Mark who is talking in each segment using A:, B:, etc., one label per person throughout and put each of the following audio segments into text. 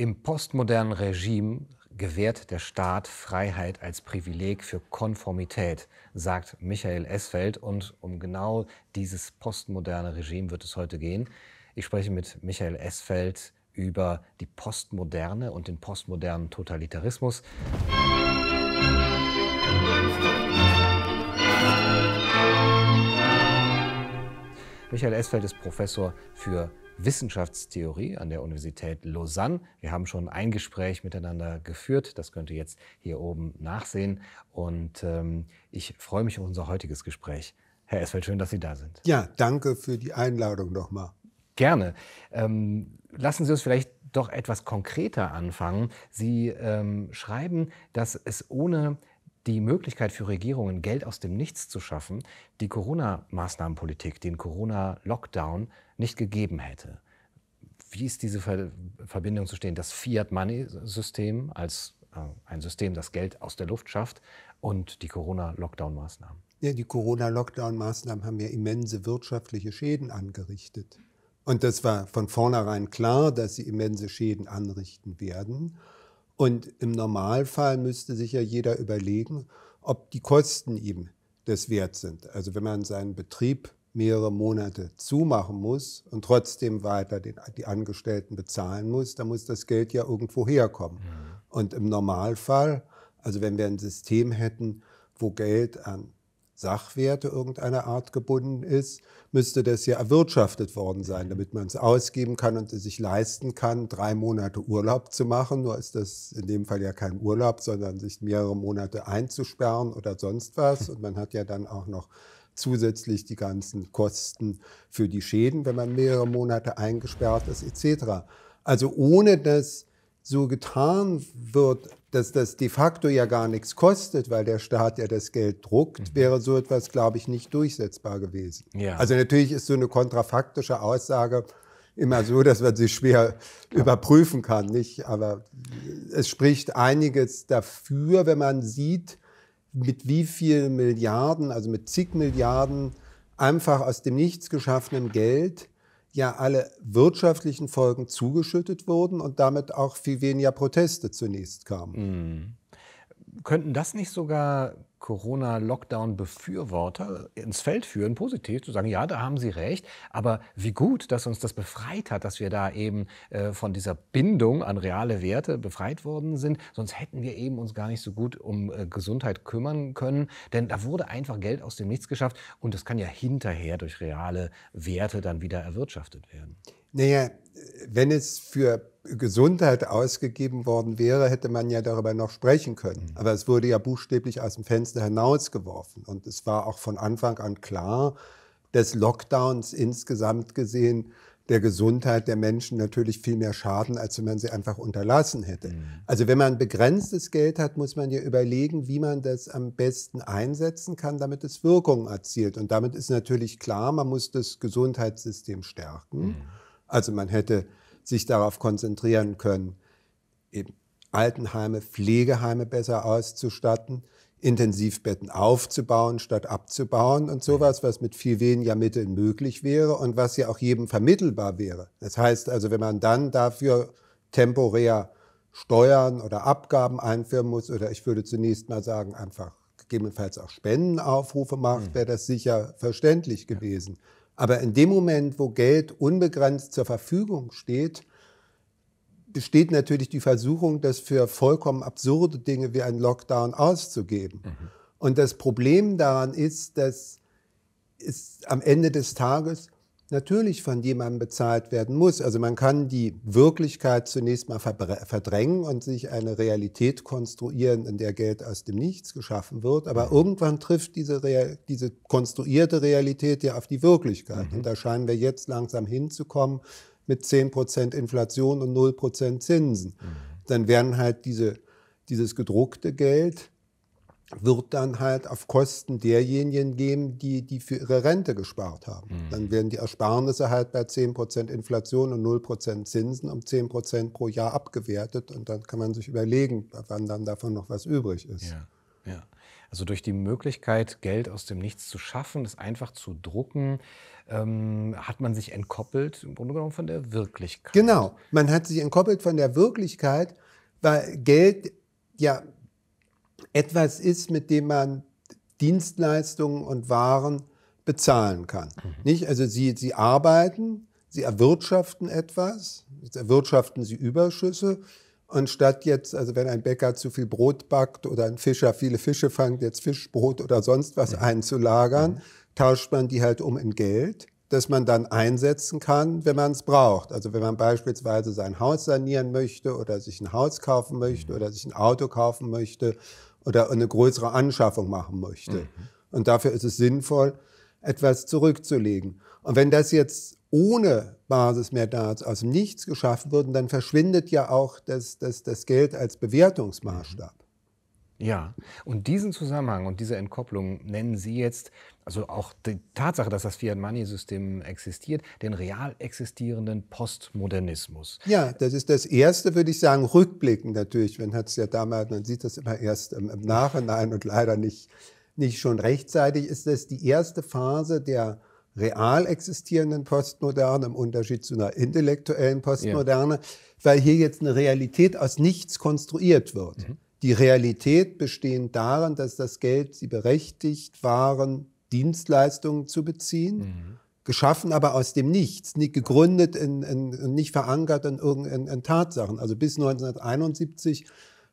A: Im postmodernen Regime gewährt der Staat Freiheit als Privileg für Konformität, sagt Michael Esfeld. Und um genau dieses postmoderne Regime wird es heute gehen. Ich spreche mit Michael Esfeld über die Postmoderne und den postmodernen Totalitarismus. Michael Esfeld ist Professor für Wissenschaftstheorie an der Universität Lausanne. Wir haben schon ein Gespräch miteinander geführt. Das könnt ihr jetzt hier oben nachsehen. Und ähm, ich freue mich auf unser heutiges Gespräch. Herr Esfeld, schön, dass Sie da sind.
B: Ja, danke für die Einladung nochmal.
A: Gerne. Ähm, lassen Sie uns vielleicht doch etwas konkreter anfangen. Sie ähm, schreiben, dass es ohne die Möglichkeit für Regierungen, Geld aus dem Nichts zu schaffen, die Corona-Maßnahmenpolitik, den Corona-Lockdown nicht gegeben hätte. Wie ist diese Ver Verbindung zu stehen? Das Fiat-Money-System als äh, ein System, das Geld aus der Luft schafft und die Corona-Lockdown-Maßnahmen?
B: Ja, die Corona-Lockdown-Maßnahmen haben ja immense wirtschaftliche Schäden angerichtet. Und das war von vornherein klar, dass sie immense Schäden anrichten werden. Und im Normalfall müsste sich ja jeder überlegen, ob die Kosten ihm das wert sind. Also wenn man seinen Betrieb mehrere Monate zumachen muss und trotzdem weiter den, die Angestellten bezahlen muss, dann muss das Geld ja irgendwo herkommen. Und im Normalfall, also wenn wir ein System hätten, wo Geld an Sachwerte irgendeiner Art gebunden ist, müsste das ja erwirtschaftet worden sein, damit man es ausgeben kann und es sich leisten kann, drei Monate Urlaub zu machen. Nur ist das in dem Fall ja kein Urlaub, sondern sich mehrere Monate einzusperren oder sonst was. Und man hat ja dann auch noch zusätzlich die ganzen Kosten für die Schäden, wenn man mehrere Monate eingesperrt ist, etc. Also ohne dass so getan wird, dass das de facto ja gar nichts kostet, weil der Staat ja das Geld druckt, mhm. wäre so etwas, glaube ich, nicht durchsetzbar gewesen. Ja. Also natürlich ist so eine kontrafaktische Aussage immer so, dass man sie schwer ja. überprüfen kann, nicht? Aber es spricht einiges dafür, wenn man sieht, mit wie vielen Milliarden, also mit zig Milliarden einfach aus dem Nichts geschaffenem Geld ja alle wirtschaftlichen Folgen zugeschüttet wurden und damit auch viel weniger Proteste zunächst kamen. Mhm.
A: Könnten das nicht sogar Corona-Lockdown-Befürworter ins Feld führen, positiv zu sagen, ja, da haben Sie recht, aber wie gut, dass uns das befreit hat, dass wir da eben äh, von dieser Bindung an reale Werte befreit worden sind. Sonst hätten wir eben uns gar nicht so gut um äh, Gesundheit kümmern können, denn da wurde einfach Geld aus dem Nichts geschafft und das kann ja hinterher durch reale Werte dann wieder erwirtschaftet werden.
B: Naja, wenn es für Gesundheit ausgegeben worden wäre, hätte man ja darüber noch sprechen können. Mhm. Aber es wurde ja buchstäblich aus dem Fenster hinausgeworfen. Und es war auch von Anfang an klar, dass Lockdowns insgesamt gesehen der Gesundheit der Menschen natürlich viel mehr schaden, als wenn man sie einfach unterlassen hätte. Mhm. Also wenn man begrenztes Geld hat, muss man ja überlegen, wie man das am besten einsetzen kann, damit es Wirkung erzielt. Und damit ist natürlich klar, man muss das Gesundheitssystem stärken. Mhm. Also man hätte sich darauf konzentrieren können, eben Altenheime, Pflegeheime besser auszustatten, Intensivbetten aufzubauen statt abzubauen und sowas, was mit viel weniger Mitteln möglich wäre und was ja auch jedem vermittelbar wäre. Das heißt also, wenn man dann dafür temporär Steuern oder Abgaben einführen muss oder ich würde zunächst mal sagen, einfach gegebenenfalls auch Spendenaufrufe macht, hm. wäre das sicher verständlich gewesen. Ja. Aber in dem Moment, wo Geld unbegrenzt zur Verfügung steht, besteht natürlich die Versuchung, das für vollkommen absurde Dinge wie ein Lockdown auszugeben. Mhm. Und das Problem daran ist, dass es am Ende des Tages natürlich von jemandem bezahlt werden muss. Also man kann die Wirklichkeit zunächst mal verdrängen und sich eine Realität konstruieren, in der Geld aus dem Nichts geschaffen wird. Aber mhm. irgendwann trifft diese, Real, diese konstruierte Realität ja auf die Wirklichkeit. Mhm. Und da scheinen wir jetzt langsam hinzukommen mit 10% Inflation und 0% Zinsen. Mhm. Dann werden halt diese, dieses gedruckte Geld wird dann halt auf Kosten derjenigen gehen, die, die für ihre Rente gespart haben. Mhm. Dann werden die Ersparnisse halt bei 10% Inflation und 0% Zinsen um 10% pro Jahr abgewertet und dann kann man sich überlegen, wann dann davon noch was übrig ist.
A: Ja, ja. Also durch die Möglichkeit, Geld aus dem Nichts zu schaffen, es einfach zu drucken, ähm, hat man sich entkoppelt, im Grunde genommen von der Wirklichkeit.
B: Genau, man hat sich entkoppelt von der Wirklichkeit, weil Geld ja etwas ist, mit dem man Dienstleistungen und Waren bezahlen kann. Mhm. Nicht? Also sie, sie arbeiten, sie erwirtschaften etwas, jetzt erwirtschaften sie Überschüsse. Und statt jetzt, also wenn ein Bäcker zu viel Brot backt oder ein Fischer viele Fische fangt, jetzt Fischbrot oder sonst was mhm. einzulagern, mhm. tauscht man die halt um in Geld, das man dann einsetzen kann, wenn man es braucht. Also wenn man beispielsweise sein Haus sanieren möchte oder sich ein Haus kaufen möchte mhm. oder sich ein Auto kaufen möchte oder eine größere Anschaffung machen möchte. Mhm. Und dafür ist es sinnvoll, etwas zurückzulegen. Und wenn das jetzt ohne Basis mehr da aus dem Nichts geschaffen wird, dann verschwindet ja auch das, das, das Geld als Bewertungsmaßstab.
A: Ja, und diesen Zusammenhang und diese Entkopplung nennen Sie jetzt, also auch die Tatsache, dass das Fiat-Money-System existiert, den real existierenden Postmodernismus.
B: Ja, das ist das Erste, würde ich sagen, rückblickend natürlich. Man hat es ja damals, man sieht das immer erst im, im Nachhinein und leider nicht, nicht schon rechtzeitig, ist das die erste Phase der real existierenden Postmoderne im Unterschied zu einer intellektuellen Postmoderne, ja. weil hier jetzt eine Realität aus nichts konstruiert wird. Mhm. Die Realität besteht darin, dass das Geld sie berechtigt waren, Dienstleistungen zu beziehen, mhm. geschaffen aber aus dem Nichts, nicht gegründet und in, in, nicht verankert in irgendeinen Tatsachen. Also bis 1971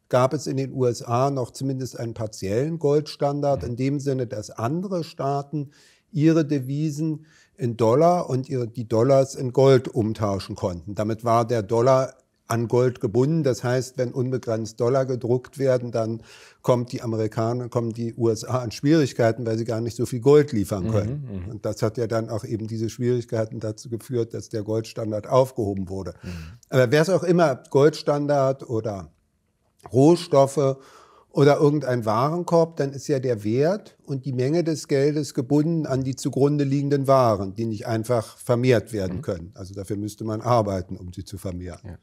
B: gab es in den USA noch zumindest einen partiellen Goldstandard, mhm. in dem Sinne, dass andere Staaten ihre Devisen in Dollar und ihre, die Dollars in Gold umtauschen konnten. Damit war der Dollar an Gold gebunden. Das heißt, wenn unbegrenzt Dollar gedruckt werden, dann kommt die Amerikaner, kommen die USA an Schwierigkeiten, weil sie gar nicht so viel Gold liefern mhm, können. Mhm, und das hat ja dann auch eben diese Schwierigkeiten dazu geführt, dass der Goldstandard aufgehoben wurde. Mhm. Aber wer es auch immer, Goldstandard oder Rohstoffe oder irgendein Warenkorb, dann ist ja der Wert und die Menge des Geldes gebunden an die zugrunde liegenden Waren, die nicht einfach vermehrt werden mhm. können. Also dafür müsste man arbeiten, um sie zu vermehren. Ja.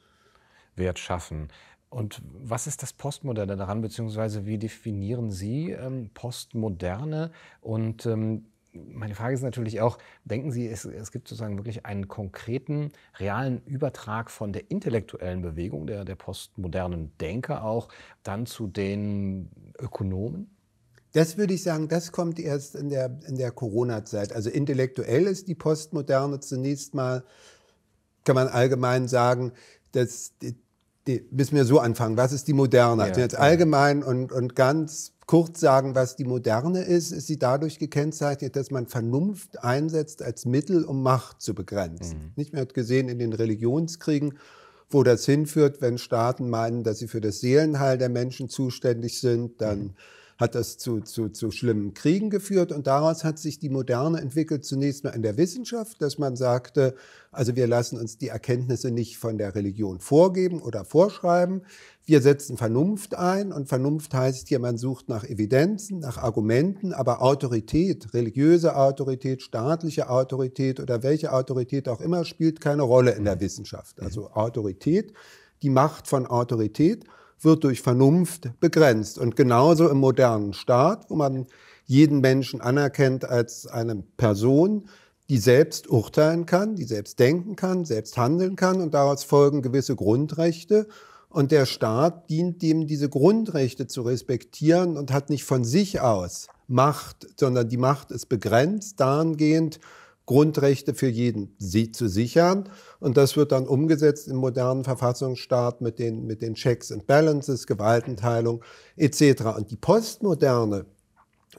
A: Wert schaffen. Und was ist das Postmoderne daran, beziehungsweise wie definieren Sie ähm, Postmoderne? Und ähm, meine Frage ist natürlich auch, denken Sie, es, es, gibt sozusagen wirklich einen konkreten, realen Übertrag von der intellektuellen Bewegung, der, der postmodernen Denker auch, dann zu den Ökonomen?
B: Das würde ich sagen, das kommt erst in der, in der Corona-Zeit. Also intellektuell ist die Postmoderne zunächst mal, kann man allgemein sagen, dass die, müssen wir so anfangen. Was ist die Moderne? Ja, also jetzt allgemein und, und ganz kurz sagen, was die Moderne ist, ist sie dadurch gekennzeichnet, dass man Vernunft einsetzt als Mittel, um Macht zu begrenzen. Mhm. Nicht mehr hat gesehen in den Religionskriegen, wo das hinführt, wenn Staaten meinen, dass sie für das Seelenheil der Menschen zuständig sind, dann mhm hat das zu, zu, zu schlimmen Kriegen geführt. Und daraus hat sich die Moderne entwickelt, zunächst mal in der Wissenschaft, dass man sagte, also wir lassen uns die Erkenntnisse nicht von der Religion vorgeben oder vorschreiben, wir setzen Vernunft ein. Und Vernunft heißt hier, man sucht nach Evidenzen, nach Argumenten, aber Autorität, religiöse Autorität, staatliche Autorität oder welche Autorität auch immer spielt keine Rolle in der Wissenschaft. Also Autorität, die Macht von Autorität wird durch Vernunft begrenzt. Und genauso im modernen Staat, wo man jeden Menschen anerkennt als eine Person, die selbst urteilen kann, die selbst denken kann, selbst handeln kann und daraus folgen gewisse Grundrechte. Und der Staat dient dem, diese Grundrechte zu respektieren und hat nicht von sich aus Macht, sondern die Macht ist begrenzt dahingehend, Grundrechte für jeden zu sichern. Und das wird dann umgesetzt im modernen Verfassungsstaat mit den, mit den Checks and Balances, Gewaltenteilung etc. Und die Postmoderne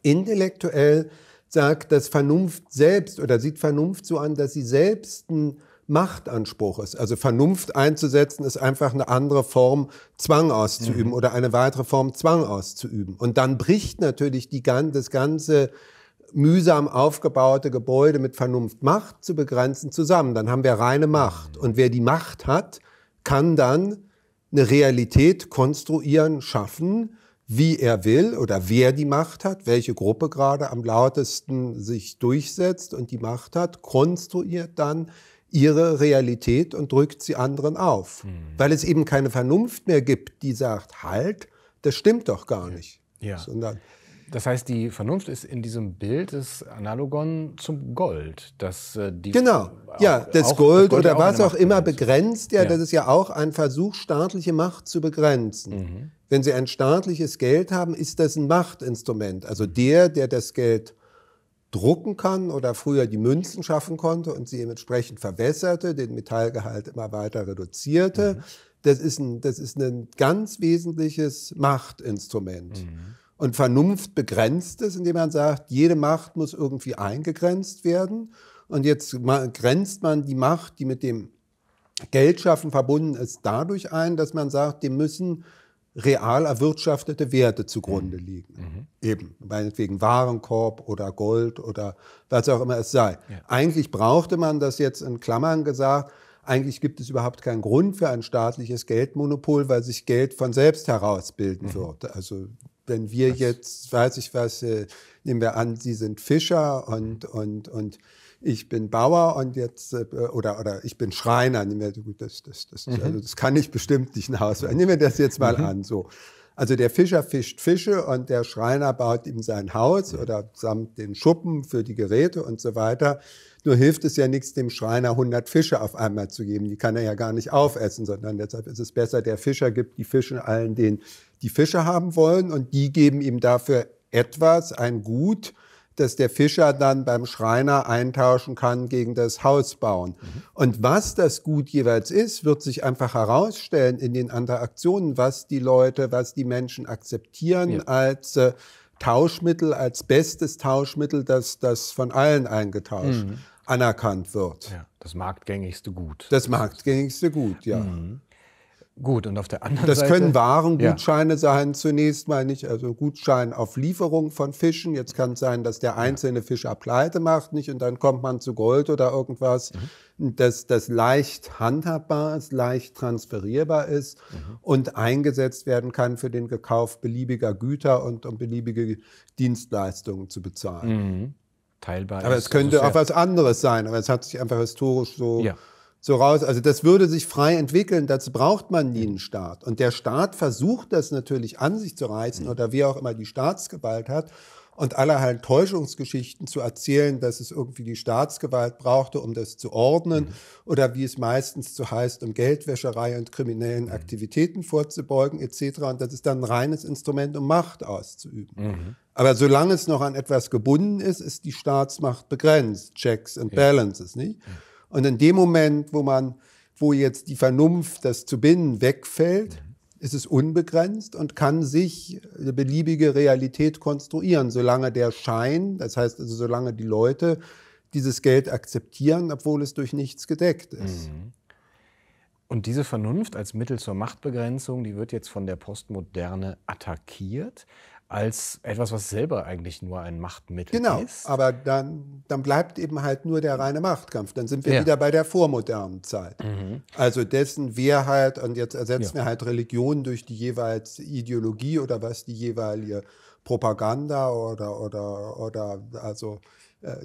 B: intellektuell sagt, dass Vernunft selbst oder sieht Vernunft so an, dass sie selbst ein Machtanspruch ist. Also Vernunft einzusetzen ist einfach eine andere Form, Zwang auszuüben mhm. oder eine weitere Form, Zwang auszuüben. Und dann bricht natürlich die, das ganze mühsam aufgebaute Gebäude mit Vernunft Macht zu begrenzen zusammen. Dann haben wir reine Macht. Und wer die Macht hat, kann dann eine Realität konstruieren, schaffen, wie er will oder wer die Macht hat, welche Gruppe gerade am lautesten sich durchsetzt und die Macht hat, konstruiert dann ihre Realität und drückt sie anderen auf. Mhm. Weil es eben keine Vernunft mehr gibt, die sagt, halt, das stimmt doch gar nicht. Ja. Sondern
A: Das heißt, die Vernunft ist in diesem Bild des Analogon zum Gold. Das,
B: äh, die genau, auch, ja, das auch, Gold, das Gold oder was auch immer begrenzt. Ja, ja, das ist ja auch ein Versuch, staatliche Macht zu begrenzen. Mhm. Wenn Sie ein staatliches Geld haben, ist das ein Machtinstrument. Also der, der das Geld drucken kann oder früher die Münzen schaffen konnte und sie entsprechend verwässerte, den Metallgehalt immer weiter reduzierte. Mhm. Das, ist ein, das ist ein ganz wesentliches Machtinstrument. Mhm. Und Vernunft begrenzt es, indem man sagt, jede Macht muss irgendwie eingegrenzt werden. Und jetzt grenzt man die Macht, die mit dem Geldschaffen verbunden ist, dadurch ein, dass man sagt, dem müssen real erwirtschaftete Werte zugrunde mhm. liegen. Mhm. Eben, meinetwegen Warenkorb oder Gold oder was auch immer es sei. Ja. Eigentlich brauchte man das jetzt in Klammern gesagt, eigentlich gibt es überhaupt keinen Grund für ein staatliches Geldmonopol, weil sich Geld von selbst herausbilden mhm. wird. Also wenn wir jetzt, weiß ich was, äh, nehmen wir an, Sie sind Fischer und, und, und ich bin Bauer und jetzt, äh, oder, oder ich bin Schreiner. Nehmen wir, das, das, das, mhm. also das kann ich bestimmt nicht nach Hause. Nehmen wir das jetzt mal mhm. an. So. Also der Fischer fischt Fische und der Schreiner baut ihm sein Haus oder samt den Schuppen für die Geräte und so weiter. Nur hilft es ja nichts, dem Schreiner 100 Fische auf einmal zu geben. Die kann er ja gar nicht aufessen, sondern deshalb ist es besser, der Fischer gibt die Fische allen, denen die Fische haben wollen und die geben ihm dafür etwas, ein Gut, dass der Fischer dann beim Schreiner eintauschen kann gegen das Haus bauen. Mhm. Und was das Gut jeweils ist, wird sich einfach herausstellen in den Interaktionen, was die Leute, was die Menschen akzeptieren ja. als äh, Tauschmittel, als bestes Tauschmittel, das, das von allen eingetauscht, mhm. Anerkannt wird.
A: Ja, das marktgängigste Gut.
B: Das marktgängigste Gut, ja. Mhm.
A: Gut, und auf der anderen
B: das
A: Seite.
B: Das können Warengutscheine ja. sein, zunächst mal nicht, also Gutschein auf Lieferung von Fischen. Jetzt kann es sein, dass der einzelne Fischer pleite macht, nicht, und dann kommt man zu Gold oder irgendwas, mhm. das, das leicht handhabbar ist, leicht transferierbar ist mhm. und eingesetzt werden kann für den Gekauf beliebiger Güter und um beliebige Dienstleistungen zu bezahlen. Mhm.
A: Teilbar.
B: Aber es könnte auch was anderes sein, aber es hat sich einfach historisch so. Ja so raus. Also das würde sich frei entwickeln, dazu braucht man nie einen Staat. Und der Staat versucht das natürlich an sich zu reißen oder wie auch immer die Staatsgewalt hat und allerhand Täuschungsgeschichten zu erzählen, dass es irgendwie die Staatsgewalt brauchte, um das zu ordnen mhm. oder wie es meistens so heißt, um Geldwäscherei und kriminellen mhm. Aktivitäten vorzubeugen etc. Und das ist dann ein reines Instrument, um Macht auszuüben. Mhm. Aber solange es noch an etwas gebunden ist, ist die Staatsmacht begrenzt. Checks and Balances, nicht? Und in dem Moment, wo man, wo jetzt die Vernunft, das zu binden, wegfällt, ist es unbegrenzt und kann sich eine beliebige Realität konstruieren, solange der Schein, das heißt also solange die Leute dieses Geld akzeptieren, obwohl es durch nichts gedeckt ist. Mhm.
A: Und diese Vernunft als Mittel zur Machtbegrenzung, die wird jetzt von der Postmoderne attackiert als etwas, was selber eigentlich nur ein Machtmittel
B: genau,
A: ist.
B: Genau, aber dann, dann bleibt eben halt nur der reine Machtkampf. Dann sind wir ja. wieder bei der vormodernen Zeit. Mhm. Also dessen, wer halt, und jetzt ersetzen ja. wir halt Religion durch die jeweils Ideologie oder was die jeweilige Propaganda oder, oder, oder also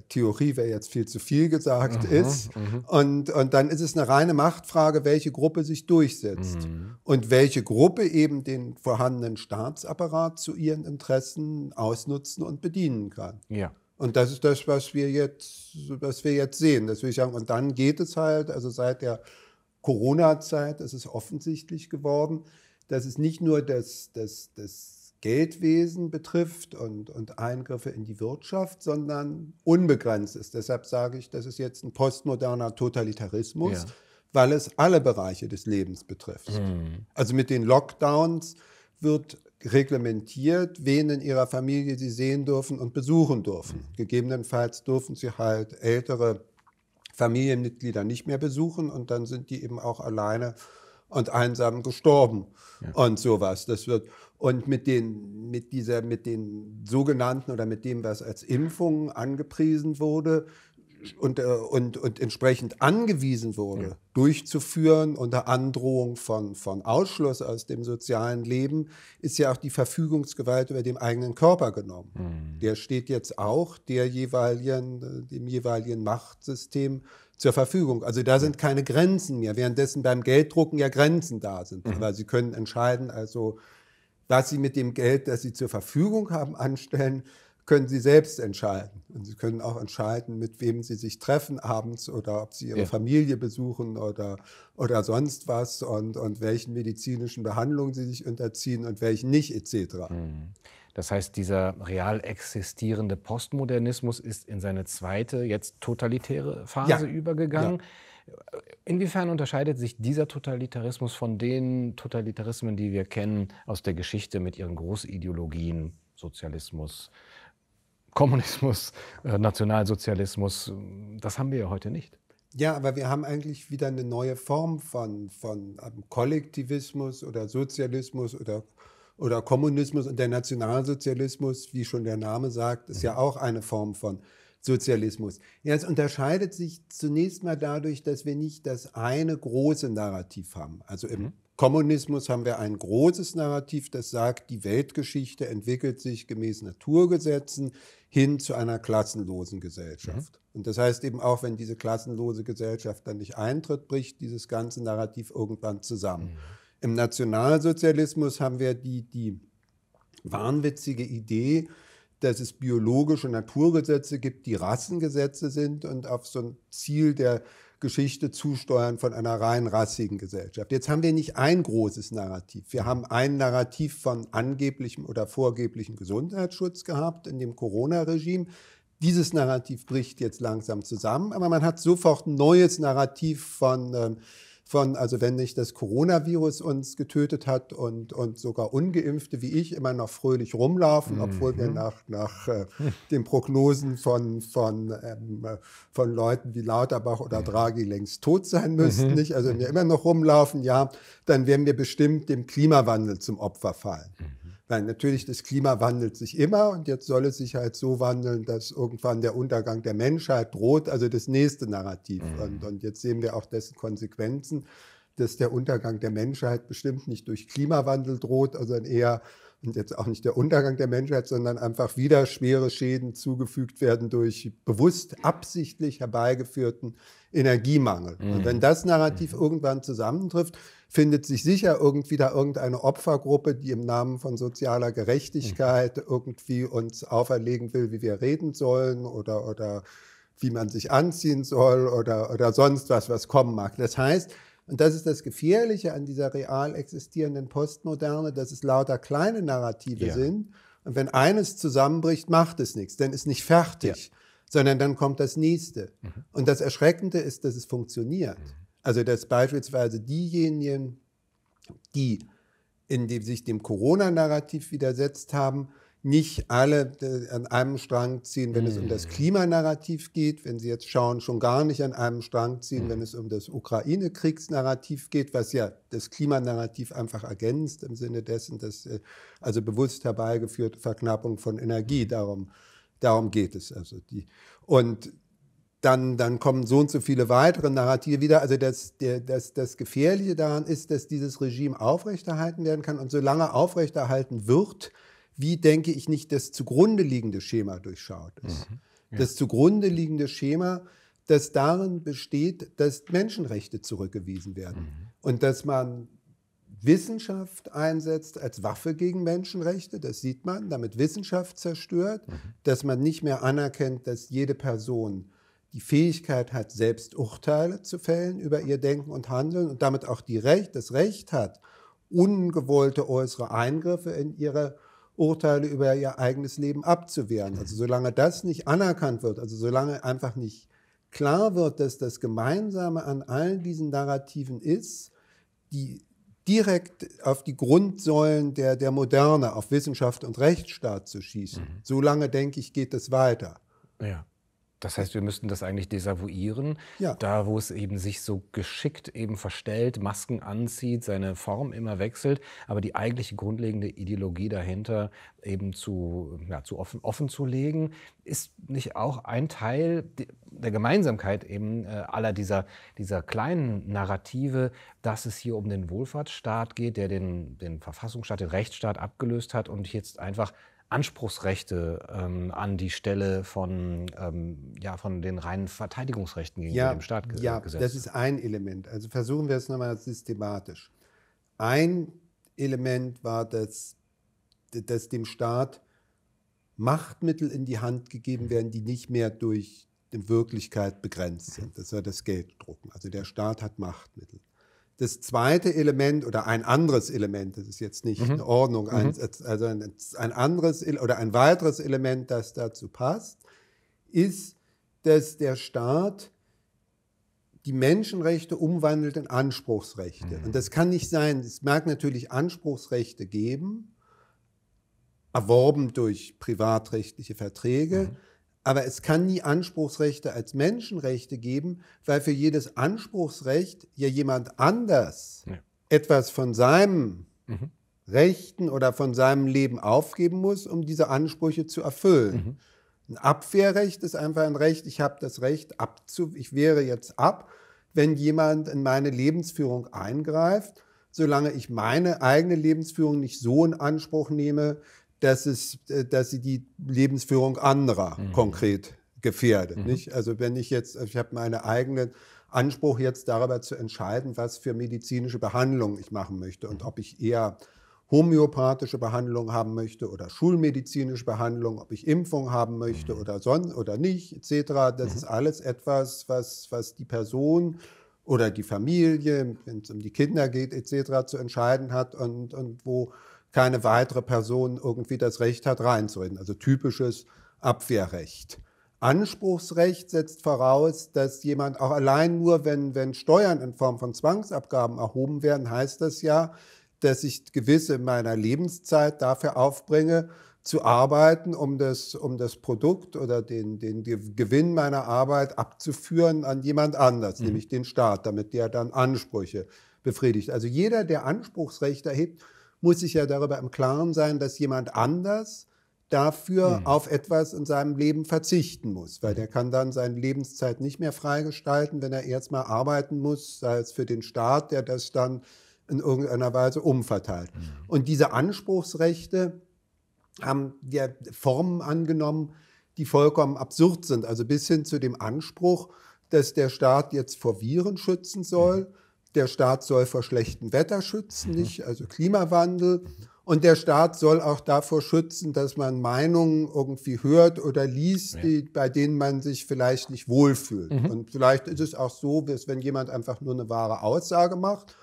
B: Theorie wäre jetzt viel zu viel gesagt mhm, ist. Mhm. Und, und dann ist es eine reine Machtfrage, welche Gruppe sich durchsetzt mhm. und welche Gruppe eben den vorhandenen Staatsapparat zu ihren Interessen ausnutzen und bedienen kann.
A: Ja.
B: Und das ist das, was wir jetzt, was wir jetzt sehen. Das will ich sagen. Und dann geht es halt, also seit der Corona-Zeit ist es offensichtlich geworden, dass es nicht nur das, das, das Geldwesen betrifft und, und Eingriffe in die Wirtschaft, sondern unbegrenzt ist. Deshalb sage ich, das ist jetzt ein postmoderner Totalitarismus, ja. weil es alle Bereiche des Lebens betrifft. Mhm. Also mit den Lockdowns wird reglementiert, wen in ihrer Familie sie sehen dürfen und besuchen dürfen. Mhm. Gegebenenfalls dürfen sie halt ältere Familienmitglieder nicht mehr besuchen und dann sind die eben auch alleine und einsam gestorben ja. und sowas. Das wird und mit den mit dieser mit den sogenannten oder mit dem, was als Impfung angepriesen wurde und, äh, und, und entsprechend angewiesen wurde, ja. durchzuführen unter Androhung von, von Ausschluss aus dem sozialen Leben, ist ja auch die Verfügungsgewalt über den eigenen Körper genommen. Mhm. Der steht jetzt auch der jeweiligen, dem jeweiligen Machtsystem zur Verfügung. Also da sind keine Grenzen mehr, währenddessen beim Gelddrucken ja Grenzen da sind. Mhm. Aber Sie können entscheiden, also was sie mit dem Geld, das sie zur Verfügung haben, anstellen, können sie selbst entscheiden. Und sie können auch entscheiden, mit wem sie sich treffen abends oder ob sie ihre ja. Familie besuchen oder, oder sonst was und, und welchen medizinischen Behandlungen sie sich unterziehen und welchen nicht etc. Mhm.
A: Das heißt, dieser real existierende Postmodernismus ist in seine zweite, jetzt totalitäre Phase ja. übergegangen. Ja. Inwiefern unterscheidet sich dieser Totalitarismus von den Totalitarismen, die wir kennen aus der Geschichte mit ihren Großideologien, Sozialismus, Kommunismus, äh, Nationalsozialismus? Das haben wir ja heute nicht.
B: Ja, aber wir haben eigentlich wieder eine neue Form von, von ähm, Kollektivismus oder Sozialismus oder oder Kommunismus und der Nationalsozialismus, wie schon der Name sagt, ist ja auch eine Form von Sozialismus. Ja, es unterscheidet sich zunächst mal dadurch, dass wir nicht das eine große Narrativ haben. Also im mhm. Kommunismus haben wir ein großes Narrativ, das sagt, die Weltgeschichte entwickelt sich gemäß Naturgesetzen hin zu einer klassenlosen Gesellschaft. Mhm. Und das heißt eben auch, wenn diese klassenlose Gesellschaft dann nicht eintritt, bricht dieses ganze Narrativ irgendwann zusammen. Mhm. Im Nationalsozialismus haben wir die, die wahnwitzige Idee, dass es biologische Naturgesetze gibt, die Rassengesetze sind und auf so ein Ziel der Geschichte zusteuern von einer rein rassigen Gesellschaft. Jetzt haben wir nicht ein großes Narrativ. Wir haben ein Narrativ von angeblichem oder vorgeblichem Gesundheitsschutz gehabt in dem Corona-Regime. Dieses Narrativ bricht jetzt langsam zusammen, aber man hat sofort ein neues Narrativ von äh, von, also wenn nicht das Coronavirus uns getötet hat und, und sogar Ungeimpfte wie ich immer noch fröhlich rumlaufen, mhm. obwohl wir nach, nach äh, den Prognosen von, von, ähm, von Leuten wie Lauterbach oder Draghi längst tot sein müssten, mhm. nicht? Also wenn wir immer noch rumlaufen, ja, dann werden wir bestimmt dem Klimawandel zum Opfer fallen. Mhm. Nein, natürlich, das Klima wandelt sich immer und jetzt soll es sich halt so wandeln, dass irgendwann der Untergang der Menschheit droht, also das nächste Narrativ. Mhm. Und, und jetzt sehen wir auch dessen Konsequenzen, dass der Untergang der Menschheit bestimmt nicht durch Klimawandel droht, sondern eher und jetzt auch nicht der Untergang der Menschheit, sondern einfach wieder schwere Schäden zugefügt werden durch bewusst absichtlich herbeigeführten Energiemangel. Mhm. Und wenn das Narrativ mhm. irgendwann zusammentrifft, findet sich sicher irgendwie da irgendeine Opfergruppe, die im Namen von sozialer Gerechtigkeit mhm. irgendwie uns auferlegen will, wie wir reden sollen oder, oder wie man sich anziehen soll oder, oder sonst was, was kommen mag. Das heißt, und das ist das Gefährliche an dieser real existierenden Postmoderne, dass es lauter kleine Narrative ja. sind. Und wenn eines zusammenbricht, macht es nichts, denn es ist nicht fertig, ja. sondern dann kommt das nächste. Mhm. Und das Erschreckende ist, dass es funktioniert. Mhm. Also dass beispielsweise diejenigen, die in dem, sich dem Corona-Narrativ widersetzt haben, nicht alle äh, an einem Strang ziehen, wenn mm. es um das mhm. Klimanarrativ geht, wenn Sie jetzt schauen, schon gar nicht an einem Strang ziehen, mm. wenn es um das Ukraine-Kriegsnarrativ geht, was ja das Klimanarrativ einfach ergänzt im Sinne dessen, dass äh, also bewusst herbeigeführte Verknappung von Energie, darum, darum geht es. Also die, und dann, dann kommen so und so viele weitere Narrative wieder. Also das, der, das, das Gefährliche daran ist, dass dieses Regime aufrechterhalten werden kann und solange aufrechterhalten wird, wie denke ich nicht das zugrunde liegende Schema durchschaut ist. Mhm, ja. Das zugrunde liegende Schema, das darin besteht, dass Menschenrechte zurückgewiesen werden mhm. und dass man Wissenschaft einsetzt als Waffe gegen Menschenrechte, das sieht man, damit Wissenschaft zerstört, mhm. dass man nicht mehr anerkennt, dass jede Person die Fähigkeit hat, selbst Urteile zu fällen über ihr Denken und Handeln und damit auch die Recht, das Recht hat, ungewollte äußere Eingriffe in ihre Urteile über ihr eigenes Leben abzuwehren. Also solange das nicht anerkannt wird, also solange einfach nicht klar wird, dass das Gemeinsame an all diesen Narrativen ist, die direkt auf die Grundsäulen der, der Moderne, auf Wissenschaft und Rechtsstaat zu schießen. Mhm. Solange, denke ich, geht es weiter.
A: Ja. Das heißt, wir müssten das eigentlich desavouieren, ja. da wo es eben sich so geschickt eben verstellt, Masken anzieht, seine Form immer wechselt, aber die eigentliche grundlegende Ideologie dahinter eben zu, ja, zu offen, offen zu legen, ist nicht auch ein Teil der Gemeinsamkeit eben äh, aller dieser, dieser kleinen Narrative, dass es hier um den Wohlfahrtsstaat geht, der den, den Verfassungsstaat, den Rechtsstaat abgelöst hat und jetzt einfach Anspruchsrechte ähm, an die Stelle von, ähm, ja, von den reinen Verteidigungsrechten gegenüber
B: ja,
A: dem Staat
B: ge ja, gesetzt. Ja, das ist ein Element. Also versuchen wir es nochmal systematisch. Ein Element war das dass dem Staat Machtmittel in die Hand gegeben werden, die nicht mehr durch die Wirklichkeit begrenzt sind. Das war das Gelddrucken. Also der Staat hat Machtmittel. Das zweite Element oder ein anderes Element, das ist jetzt nicht mhm. eine Ordnung, ein, mhm. also ein, ein, anderes oder ein weiteres Element, das dazu passt, ist, dass der Staat die Menschenrechte umwandelt in Anspruchsrechte. Mhm. Und das kann nicht sein. Es mag natürlich Anspruchsrechte geben, erworben durch privatrechtliche Verträge. Mhm. Aber es kann nie Anspruchsrechte als Menschenrechte geben, weil für jedes Anspruchsrecht ja jemand anders ja. etwas von seinem mhm. Rechten oder von seinem Leben aufgeben muss, um diese Ansprüche zu erfüllen. Mhm. Ein Abwehrrecht ist einfach ein Recht, ich habe das Recht abzu, ich wehre jetzt ab, wenn jemand in meine Lebensführung eingreift, solange ich meine eigene Lebensführung nicht so in Anspruch nehme, dass, es, äh, dass sie die Lebensführung anderer mhm. konkret gefährdet. Mhm. Nicht? Also wenn ich jetzt, ich habe meinen eigenen Anspruch jetzt darüber zu entscheiden, was für medizinische Behandlung ich machen möchte und ob ich eher homöopathische Behandlung haben möchte oder schulmedizinische Behandlung, ob ich Impfung haben möchte mhm. oder sonst oder nicht, etc. Das mhm. ist alles etwas, was, was die Person oder die Familie, wenn es um die Kinder geht, etc., zu entscheiden hat und, und wo keine weitere Person irgendwie das Recht hat, reinzureden. Also typisches Abwehrrecht. Anspruchsrecht setzt voraus, dass jemand auch allein nur, wenn, wenn Steuern in Form von Zwangsabgaben erhoben werden, heißt das ja, dass ich gewisse meiner Lebenszeit dafür aufbringe, zu arbeiten, um das, um das Produkt oder den, den Gewinn meiner Arbeit abzuführen an jemand anders, mhm. nämlich den Staat, damit der dann Ansprüche befriedigt. Also jeder, der Anspruchsrecht erhebt, muss sich ja darüber im Klaren sein, dass jemand anders dafür mhm. auf etwas in seinem Leben verzichten muss, weil der kann dann seine Lebenszeit nicht mehr freigestalten, wenn er erstmal arbeiten muss, sei es für den Staat, der das dann in irgendeiner Weise umverteilt. Mhm. Und diese Anspruchsrechte haben ja Formen angenommen, die vollkommen absurd sind, also bis hin zu dem Anspruch, dass der Staat jetzt vor Viren schützen soll. Mhm der Staat soll vor schlechtem Wetter schützen, nicht, also Klimawandel. Und der Staat soll auch davor schützen, dass man Meinungen irgendwie hört oder liest, die, bei denen man sich vielleicht nicht wohlfühlt. Mhm. Und vielleicht ist es auch so, dass wenn jemand einfach nur eine wahre Aussage macht,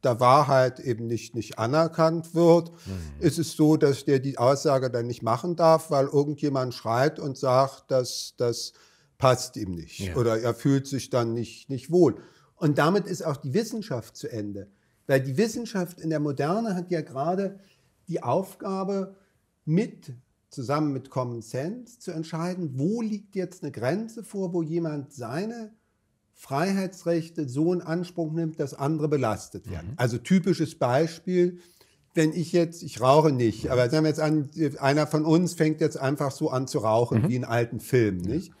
B: da Wahrheit eben nicht, nicht anerkannt wird, mhm. ist es so, dass der die Aussage dann nicht machen darf, weil irgendjemand schreit und sagt, dass das passt ihm nicht ja. oder er fühlt sich dann nicht, nicht wohl. Und damit ist auch die Wissenschaft zu Ende. Weil die Wissenschaft in der Moderne hat ja gerade die Aufgabe, mit, zusammen mit Common Sense zu entscheiden, wo liegt jetzt eine Grenze vor, wo jemand seine Freiheitsrechte so in Anspruch nimmt, dass andere belastet werden. Mhm. Also typisches Beispiel, wenn ich jetzt, ich rauche nicht, aber sagen wir jetzt an, einer von uns fängt jetzt einfach so an zu rauchen, mhm. wie in alten Filmen, nicht?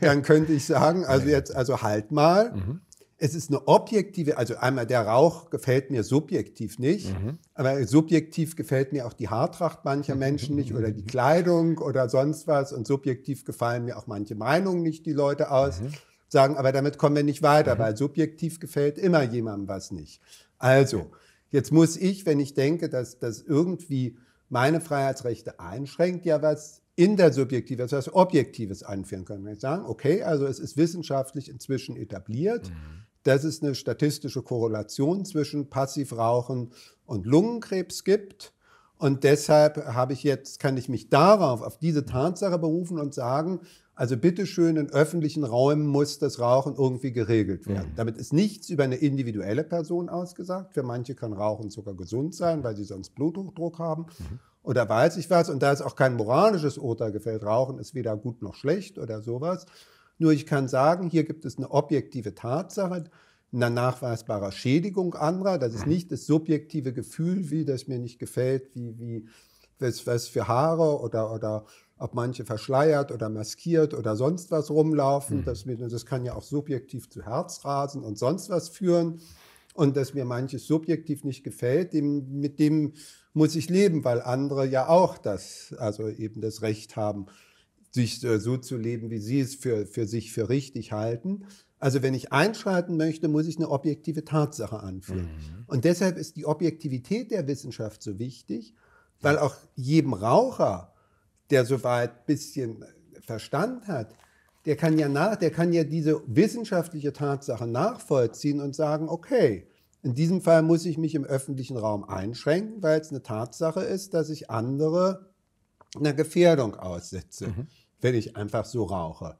B: Dann könnte ich sagen, also jetzt, also halt mal, mhm es ist eine objektive, also einmal der Rauch gefällt mir subjektiv nicht, mhm. aber subjektiv gefällt mir auch die Haartracht mancher Menschen nicht oder die Kleidung oder sonst was und subjektiv gefallen mir auch manche Meinungen nicht die Leute aus. Mhm. Sagen, aber damit kommen wir nicht weiter, mhm. weil subjektiv gefällt immer jemandem was nicht. Also, jetzt muss ich, wenn ich denke, dass das irgendwie meine Freiheitsrechte einschränkt, ja was in der Subjektive, also was Objektives anführen können. Wenn ich sagen, okay, also es ist wissenschaftlich inzwischen etabliert, mhm dass es eine statistische Korrelation zwischen Passivrauchen und Lungenkrebs gibt. Und deshalb habe ich jetzt, kann ich mich darauf, auf diese Tatsache berufen und sagen, also bitteschön, in öffentlichen Räumen muss das Rauchen irgendwie geregelt werden. Mhm. Damit ist nichts über eine individuelle Person ausgesagt. Für manche kann Rauchen sogar gesund sein, weil sie sonst Bluthochdruck haben. Mhm. Oder weiß ich was. Und da ist auch kein moralisches Urteil gefällt. Rauchen ist weder gut noch schlecht oder sowas. Nur ich kann sagen, hier gibt es eine objektive Tatsache, eine nachweisbare Schädigung anderer. Das ist nicht das subjektive Gefühl, wie das mir nicht gefällt, wie, wie was, was für Haare oder, oder ob manche verschleiert oder maskiert oder sonst was rumlaufen. Mhm. Das, das kann ja auch subjektiv zu Herzrasen und sonst was führen. Und dass mir manches subjektiv nicht gefällt, dem, mit dem muss ich leben, weil andere ja auch das, also eben das Recht haben, sich äh, so zu leben, wie sie es für, für sich für richtig halten. Also wenn ich einschreiten möchte, muss ich eine objektive Tatsache anführen. Mhm. Und deshalb ist die Objektivität der Wissenschaft so wichtig, Weil auch jedem Raucher, der soweit ein bisschen Verstand hat, der kann ja nach, der kann ja diese wissenschaftliche Tatsache nachvollziehen und sagen, okay, in diesem Fall muss ich mich im öffentlichen Raum einschränken, weil es eine Tatsache ist, dass ich andere einer Gefährdung aussetze, mhm. Wenn ich einfach so rauche.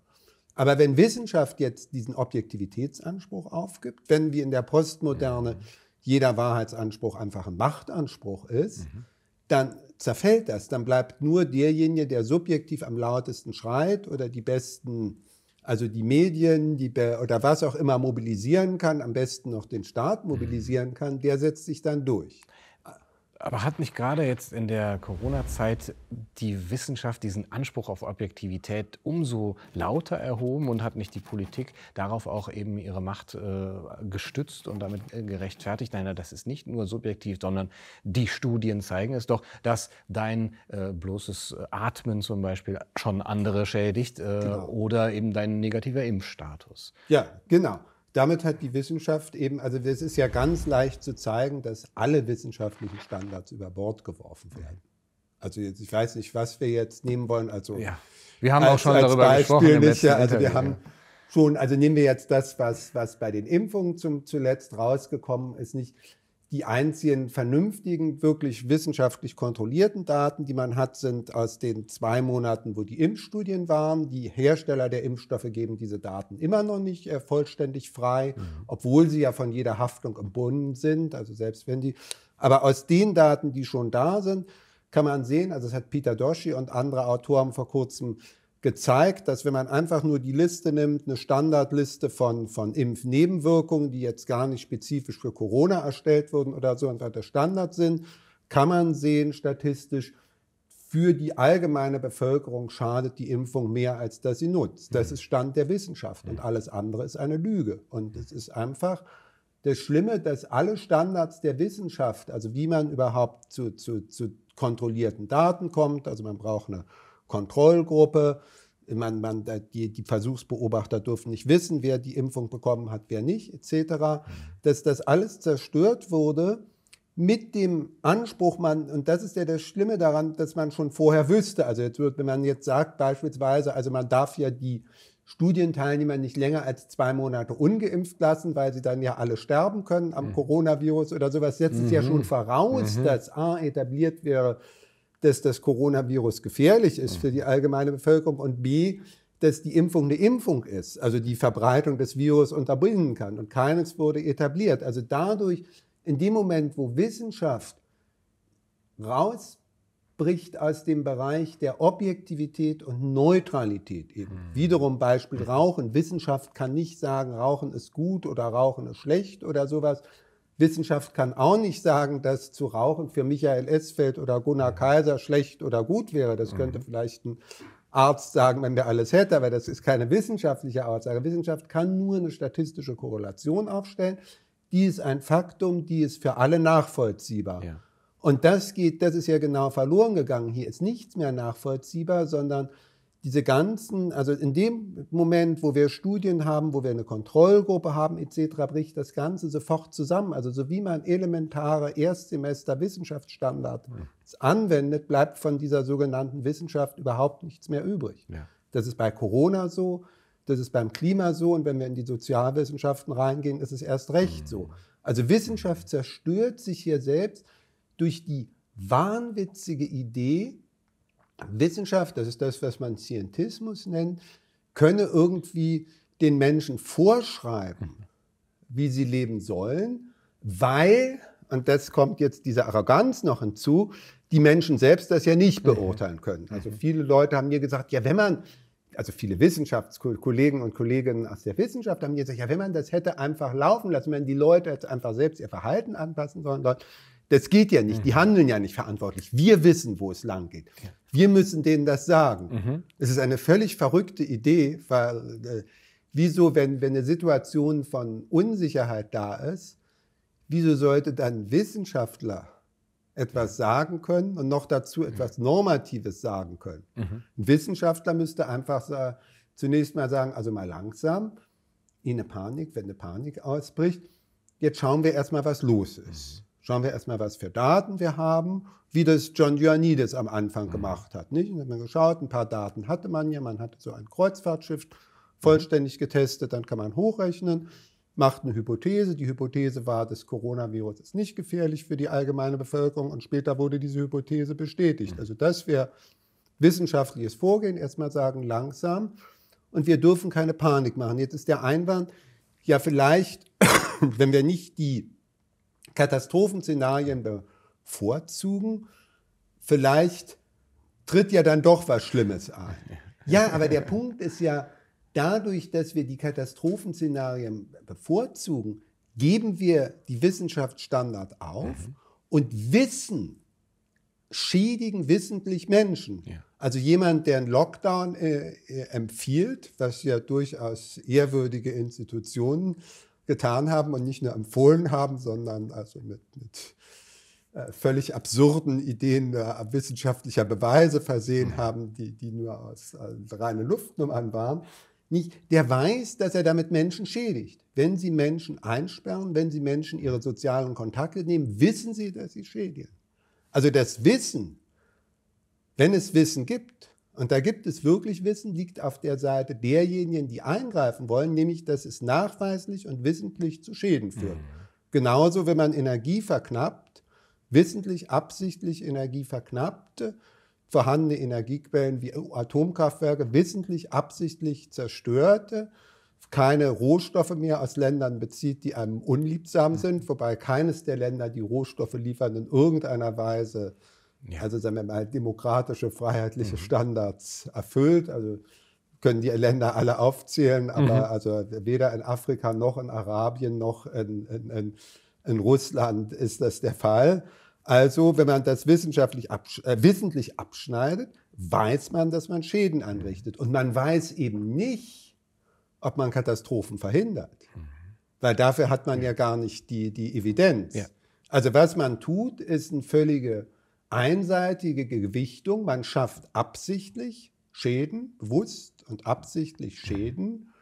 B: Aber wenn Wissenschaft jetzt diesen Objektivitätsanspruch aufgibt, wenn wie in der Postmoderne mhm. jeder Wahrheitsanspruch einfach ein Machtanspruch ist, mhm. dann zerfällt das. Dann bleibt nur derjenige, der subjektiv am lautesten schreit oder die besten, also die Medien die, oder was auch immer mobilisieren kann, am besten noch den Staat mobilisieren kann, der setzt sich dann durch.
A: Aber hat nicht gerade jetzt in der Corona-Zeit die Wissenschaft diesen Anspruch auf Objektivität umso lauter erhoben und hat nicht die Politik darauf auch eben ihre Macht äh, gestützt und damit äh, gerechtfertigt? Nein, das ist nicht nur subjektiv, sondern die Studien zeigen es doch, dass dein äh, bloßes Atmen zum Beispiel schon andere schädigt äh, genau. oder eben dein negativer Impfstatus.
B: Ja, genau damit hat die Wissenschaft eben, also es ist ja ganz leicht zu zeigen, dass alle wissenschaftlichen Standards über Bord geworfen werden. Also jetzt, ich weiß nicht, was wir jetzt nehmen wollen. Also
A: ja. wir haben als, auch schon darüber Beispiel gesprochen.
B: Nicht, ja, also wir haben schon, also nehmen wir jetzt das, was, was bei den Impfungen zum, zuletzt rausgekommen ist, nicht die einzigen vernünftigen, wirklich wissenschaftlich kontrollierten Daten, die man hat, sind aus den zwei Monaten, wo die Impfstudien waren. Die Hersteller der Impfstoffe geben diese Daten immer noch nicht äh, vollständig frei, mhm. obwohl sie ja von jeder Haftung gebunden sind. Also selbst wenn die, aber aus den Daten, die schon da sind, kann man sehen, also das hat Peter Doshi und andere Autoren vor kurzem gezeigt, dass wenn man einfach nur die Liste nimmt, eine Standardliste von, von Impfnebenwirkungen, die jetzt gar nicht spezifisch für Corona erstellt wurden oder so einfach der Standard sind, kann man sehen statistisch, für die allgemeine Bevölkerung schadet die Impfung mehr, als dass sie nutzt. Das ist Stand der Wissenschaft und alles andere ist eine Lüge. Und es ist einfach das Schlimme, dass alle Standards der Wissenschaft, also wie man überhaupt zu, zu, zu kontrollierten Daten kommt, also man braucht eine Kontrollgruppe. Man, man, die, die, Versuchsbeobachter dürfen nicht wissen, wer die Impfung bekommen hat, wer nicht, etc. Dass das alles zerstört wurde mit dem Anspruch, man, und das ist ja das Schlimme daran, dass man schon vorher wüsste. Also jetzt wird, wenn man jetzt sagt beispielsweise, also man darf ja die Studienteilnehmer nicht länger als zwei Monate ungeimpft lassen, weil sie dann ja alle sterben können am mhm. Coronavirus oder sowas, setzt mhm. es ja schon voraus, mhm. dass A etabliert wäre, dass das Coronavirus gefährlich ist für die allgemeine Bevölkerung und b, dass die Impfung eine Impfung ist, also die Verbreitung des Virus unterbinden kann. Und keines wurde etabliert. Also dadurch, in dem Moment, wo Wissenschaft rausbricht aus dem Bereich der Objektivität und Neutralität eben. Mhm. Wiederum Beispiel Rauchen. Wissenschaft kann nicht sagen, Rauchen ist gut oder Rauchen ist schlecht oder sowas, Wissenschaft kann auch nicht sagen, dass zu rauchen für Michael Esfeld oder Gunnar Kaiser schlecht oder gut wäre. Das könnte mhm. vielleicht ein Arzt sagen, wenn der alles hätte, aber das ist keine wissenschaftliche Aussage. Wissenschaft kann nur eine statistische Korrelation aufstellen. Die ist ein Faktum, die ist für alle nachvollziehbar. Ja. Und das geht, das ist ja genau verloren gegangen. Hier ist nichts mehr nachvollziehbar, sondern diese ganzen, also in dem Moment, wo wir Studien haben, wo wir eine Kontrollgruppe haben etc., bricht das Ganze sofort zusammen. Also so wie man elementare Erstsemester Wissenschaftsstandards mhm. anwendet, bleibt von dieser sogenannten Wissenschaft überhaupt nichts mehr übrig. Ja. Das ist bei Corona so, das ist beim Klima so und wenn wir in die Sozialwissenschaften reingehen, ist es erst recht mhm. so. Also Wissenschaft zerstört sich hier selbst durch die wahnwitzige Idee, Wissenschaft, das ist das, was man Scientismus nennt, könne irgendwie den Menschen vorschreiben, wie sie leben sollen, weil, und das kommt jetzt diese Arroganz noch hinzu, die Menschen selbst das ja nicht beurteilen können. Also viele Leute haben mir gesagt, ja, wenn man, also viele Wissenschaftskollegen und Kolleginnen aus der Wissenschaft haben mir gesagt, ja, wenn man das hätte einfach laufen lassen, wenn die Leute jetzt einfach selbst ihr Verhalten anpassen sollen, das geht ja nicht. Die mhm. handeln ja nicht verantwortlich. Wir wissen, wo es lang geht. Wir müssen denen das sagen. Mhm. Es ist eine völlig verrückte Idee, weil äh, wieso, wenn, wenn eine Situation von Unsicherheit da ist, wieso sollte dann Wissenschaftler etwas sagen können und noch dazu mhm. etwas Normatives sagen können? Mhm. Ein Wissenschaftler müsste einfach sagen, zunächst mal sagen, also mal langsam, in eine Panik, wenn eine Panik ausbricht, jetzt schauen wir erstmal, was los ist. Schauen wir erstmal, was für Daten wir haben, wie das John Ioannidis am Anfang mhm. gemacht hat. Nicht? Und dann hat man geschaut, ein paar Daten hatte man ja, man hatte so ein Kreuzfahrtschiff vollständig getestet, dann kann man hochrechnen, macht eine Hypothese. Die Hypothese war, das Coronavirus ist nicht gefährlich für die allgemeine Bevölkerung und später wurde diese Hypothese bestätigt. Mhm. Also das wäre wissenschaftliches Vorgehen, erstmal sagen, langsam. Und wir dürfen keine Panik machen. Jetzt ist der Einwand, ja vielleicht, wenn wir nicht die Katastrophenszenarien bevorzugen, vielleicht tritt ja dann doch was Schlimmes ein. Ja, aber der Punkt ist ja, dadurch, dass wir die Katastrophenszenarien bevorzugen, geben wir die Wissenschaftsstandard auf mhm. und Wissen schädigen wissentlich Menschen. Ja. Also jemand, der einen Lockdown äh, empfiehlt, was ja durchaus ehrwürdige Institutionen getan haben und nicht nur empfohlen haben, sondern also mit, mit äh, völlig absurden Ideen äh, wissenschaftlicher Beweise versehen mhm. haben, die, die nur aus äh, reine Luftnummern waren. Nicht, der weiß, dass er damit Menschen schädigt. Wenn Sie Menschen einsperren, wenn Sie Menschen ihre sozialen Kontakte nehmen, wissen Sie, dass Sie schädigen. Also das Wissen, wenn es Wissen gibt, und da gibt es wirklich Wissen, liegt auf der Seite derjenigen, die eingreifen wollen, nämlich dass es nachweislich und wissentlich zu Schäden führt. Mhm. Genauso, wenn man Energie verknappt, wissentlich, absichtlich Energie verknappt, vorhandene Energiequellen wie Atomkraftwerke wissentlich, absichtlich zerstörte, keine Rohstoffe mehr aus Ländern bezieht, die einem unliebsam mhm. sind, wobei keines der Länder, die Rohstoffe liefern, in irgendeiner Weise, ja. also sagen wir mal, demokratische, freiheitliche mhm. Standards erfüllt. Also können die Länder alle aufzählen, aber mhm. also weder in Afrika noch in Arabien noch in, in, in, in Russland ist das der Fall. Also, wenn man das wissenschaftlich absch äh, wissentlich abschneidet, weiß man, dass man Schäden anrichtet. Und man weiß eben nicht, ob man Katastrophen verhindert. Mhm. Weil dafür hat man ja gar nicht die, die Evidenz. Ja. Also was man tut, ist eine völlige einseitige Gewichtung. Man schafft absichtlich Schäden, bewusst und absichtlich Schäden,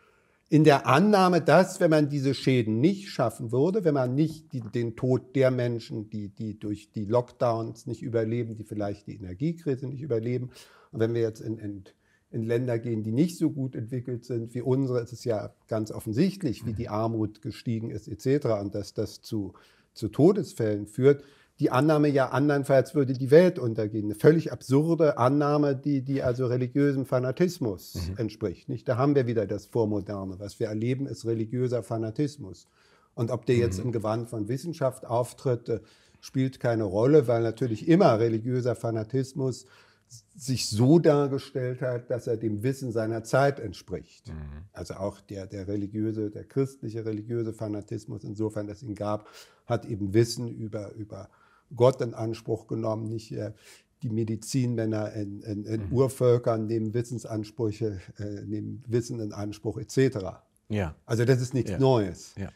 B: in der Annahme, dass, wenn man diese Schäden nicht schaffen würde, wenn man nicht die, den Tod der Menschen, die, die durch die Lockdowns nicht überleben, die vielleicht die Energiekrise nicht überleben, und wenn wir jetzt in, in in Länder gehen, die nicht so gut entwickelt sind wie unsere, ist es ja ganz offensichtlich, wie die Armut gestiegen ist etc. und dass das zu, zu Todesfällen führt. Die Annahme ja andernfalls würde die Welt untergehen. Eine völlig absurde Annahme, die, die also religiösem Fanatismus mhm. entspricht. Nicht? Da haben wir wieder das Vormoderne. Was wir erleben, ist religiöser Fanatismus. Und ob der jetzt mhm. im Gewand von Wissenschaft auftritt, äh, spielt keine Rolle, weil natürlich immer religiöser Fanatismus sich so dargestellt hat, dass er dem Wissen seiner Zeit entspricht. Mhm. Also auch der, der religiöse, der christliche religiöse Fanatismus, insofern es ihn gab, hat eben Wissen über, über Gott in Anspruch genommen, nicht äh, die Medizinmänner in, in, in mhm. Urvölkern nehmen Wissensansprüche, äh, nehmen Wissen in Anspruch etc. Ja. Also das ist nichts ja. Neues. Ja.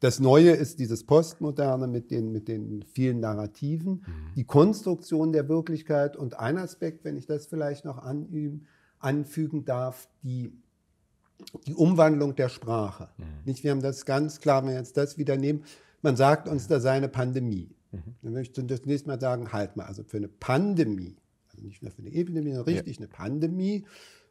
B: Das Neue ist dieses Postmoderne mit den, mit den vielen Narrativen, mhm. die Konstruktion der Wirklichkeit und ein Aspekt, wenn ich das vielleicht noch anüben, anfügen darf, die, die Umwandlung der Sprache. Mhm. Nicht, wir haben das ganz klar, wenn wir jetzt das wieder nehmen, man sagt uns, da sei eine Pandemie. Mhm. Dann möchte ich das nächste Mal sagen, halt mal, also für eine Pandemie, also nicht nur für eine Epidemie, sondern richtig ja. eine Pandemie,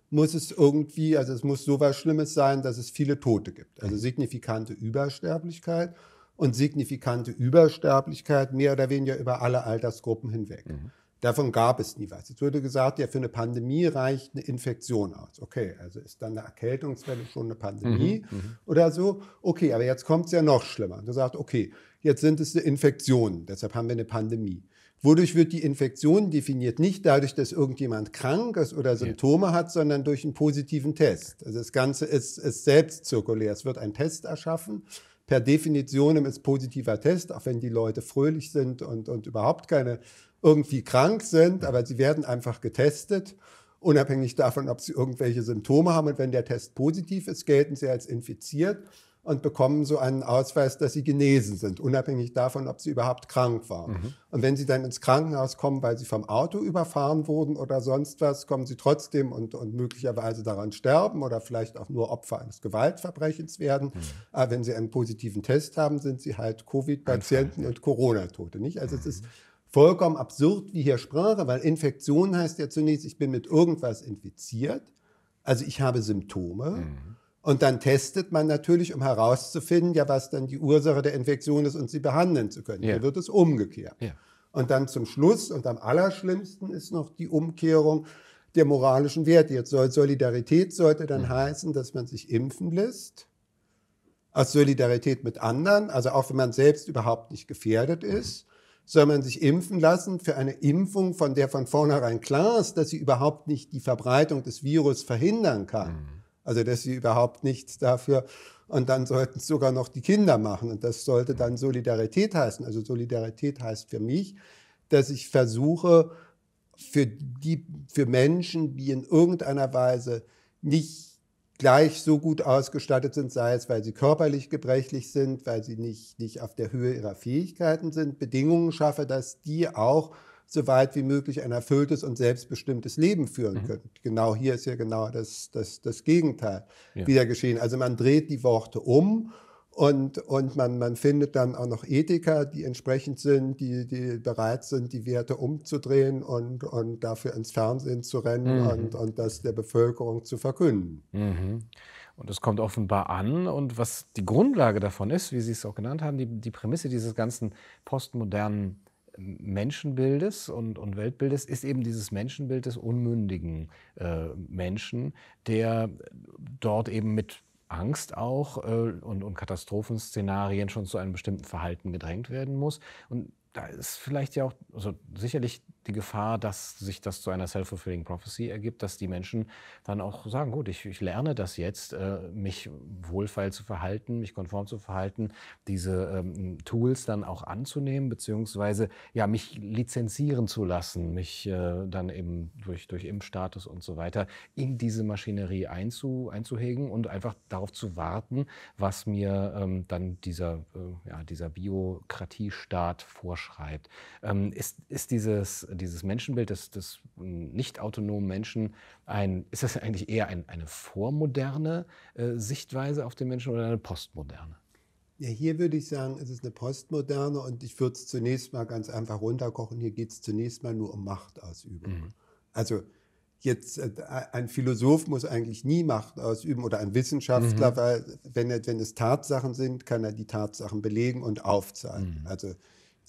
B: muss es irgendwie, also es muss so was Schlimmes sein, dass es viele Tote gibt. Also signifikante Übersterblichkeit und signifikante Übersterblichkeit mehr oder weniger über alle Altersgruppen hinweg. Mhm. Davon gab es nie was. Es wurde gesagt, ja, für eine Pandemie reicht eine Infektion aus. Okay, also ist dann eine Erkältungswelle schon eine Pandemie mhm. mhm. oder so. Okay, aber jetzt kommt es ja noch schlimmer. Du sagst, okay, jetzt sind es eine Infektion, deshalb haben wir eine Pandemie. Wodurch wird die Infektion definiert? Nicht dadurch, dass irgendjemand krank ist oder Symptome ja. hat, sondern durch einen positiven Test. Also das Ganze ist, ist selbst zirkulär. Es wird ein Test erschaffen. Per Definition ist positiver Test, auch wenn die Leute fröhlich sind und, und überhaupt keine irgendwie krank sind, aber sie werden einfach getestet, unabhängig davon, ob sie irgendwelche Symptome haben. Und wenn der Test positiv ist, gelten sie als infiziert. und bekommen so einen Ausweis, dass sie genesen sind, unabhängig davon, ob sie überhaupt krank waren. Mhm. Und wenn sie dann ins Krankenhaus kommen, weil sie vom Auto überfahren wurden oder sonst was, kommen sie trotzdem und, und möglicherweise daran sterben oder vielleicht auch nur Opfer eines Gewaltverbrechens werden. Mhm. Aber wenn sie einen positiven Test haben, sind sie halt Covid-Patienten und Corona-Tote. Nicht? Also mhm. es ist vollkommen absurd, wie hier Sprache, weil Infektion heißt ja zunächst, ich bin mit irgendwas infiziert, also ich habe Symptome. Mhm. Und dann testet man natürlich, um herauszufinden, ja, was dann die Ursache der Infektion ist und sie behandeln zu können. Ja. Hier wird es umgekehrt. Ja. Und dann zum Schluss und am allerschlimmsten ist noch die Umkehrung der moralischen Werte. Jetzt soll Solidarität sollte dann mhm. heißen, dass man sich impfen lässt. Aus Solidarität mit anderen, also auch wenn man selbst überhaupt nicht gefährdet mhm. ist, soll man sich impfen lassen für eine Impfung, von der von vornherein klar ist, dass sie überhaupt nicht die Verbreitung des Virus verhindern kann. Mhm. Also dass sie überhaupt nichts dafür und dann sollten es sogar noch die Kinder machen. Und das sollte dann Solidarität heißen. Also Solidarität heißt für mich, dass ich versuche, für, die, für Menschen, die in irgendeiner Weise nicht gleich so gut ausgestattet sind, sei es, weil sie körperlich gebrechlich sind, weil sie nicht, nicht auf der Höhe ihrer Fähigkeiten sind, Bedingungen schaffe, dass die auch so weit wie möglich ein erfülltes und selbstbestimmtes Leben führen mhm. können. Genau hier ist ja genau das, das, das Gegenteil ja. wieder geschehen. Also man dreht die Worte um und, und man, man findet dann auch noch Ethiker, die entsprechend sind, die, die bereit sind, die Werte umzudrehen und, und dafür ins Fernsehen zu rennen mhm. und, und das der Bevölkerung zu verkünden.
A: Mhm. Und es kommt offenbar an. Und was die Grundlage davon ist, wie Sie es auch genannt haben, die, die Prämisse dieses ganzen postmodernen Menschenbildes und, und Weltbildes ist eben dieses Menschenbild des unmündigen äh, Menschen, der dort eben mit Angst auch äh, und, und Katastrophenszenarien schon zu einem bestimmten Verhalten gedrängt werden muss. Und da ist vielleicht ja auch, also sicherlich die Gefahr, dass sich das zu einer self-fulfilling prophecy ergibt, dass die Menschen dann auch sagen, gut, ich, ich lerne das jetzt, äh, mich wohlfeil zu verhalten, mich konform zu verhalten, diese ähm, Tools dann auch anzunehmen, beziehungsweise ja, mich lizenzieren zu lassen, mich äh, dann eben durch, durch Impfstatus und so weiter in diese Maschinerie einzu, einzuhegen und einfach darauf zu warten, was mir ähm, dann dieser, äh, ja, dieser Biokratiestaat vorschreibt. Ähm, ist, ist dieses dieses Menschenbild des, des nicht autonomen Menschen ein, ist das eigentlich eher ein, eine vormoderne äh, Sichtweise auf den Menschen oder eine postmoderne?
B: Ja, hier würde ich sagen, es ist eine postmoderne und ich würde es zunächst mal ganz einfach runterkochen. Hier geht es zunächst mal nur um Machtausübung. Mhm. Also jetzt äh, ein Philosoph muss eigentlich nie Macht ausüben oder ein Wissenschaftler, mhm. weil wenn, wenn es Tatsachen sind, kann er die Tatsachen belegen und aufzeigen. Mhm. Also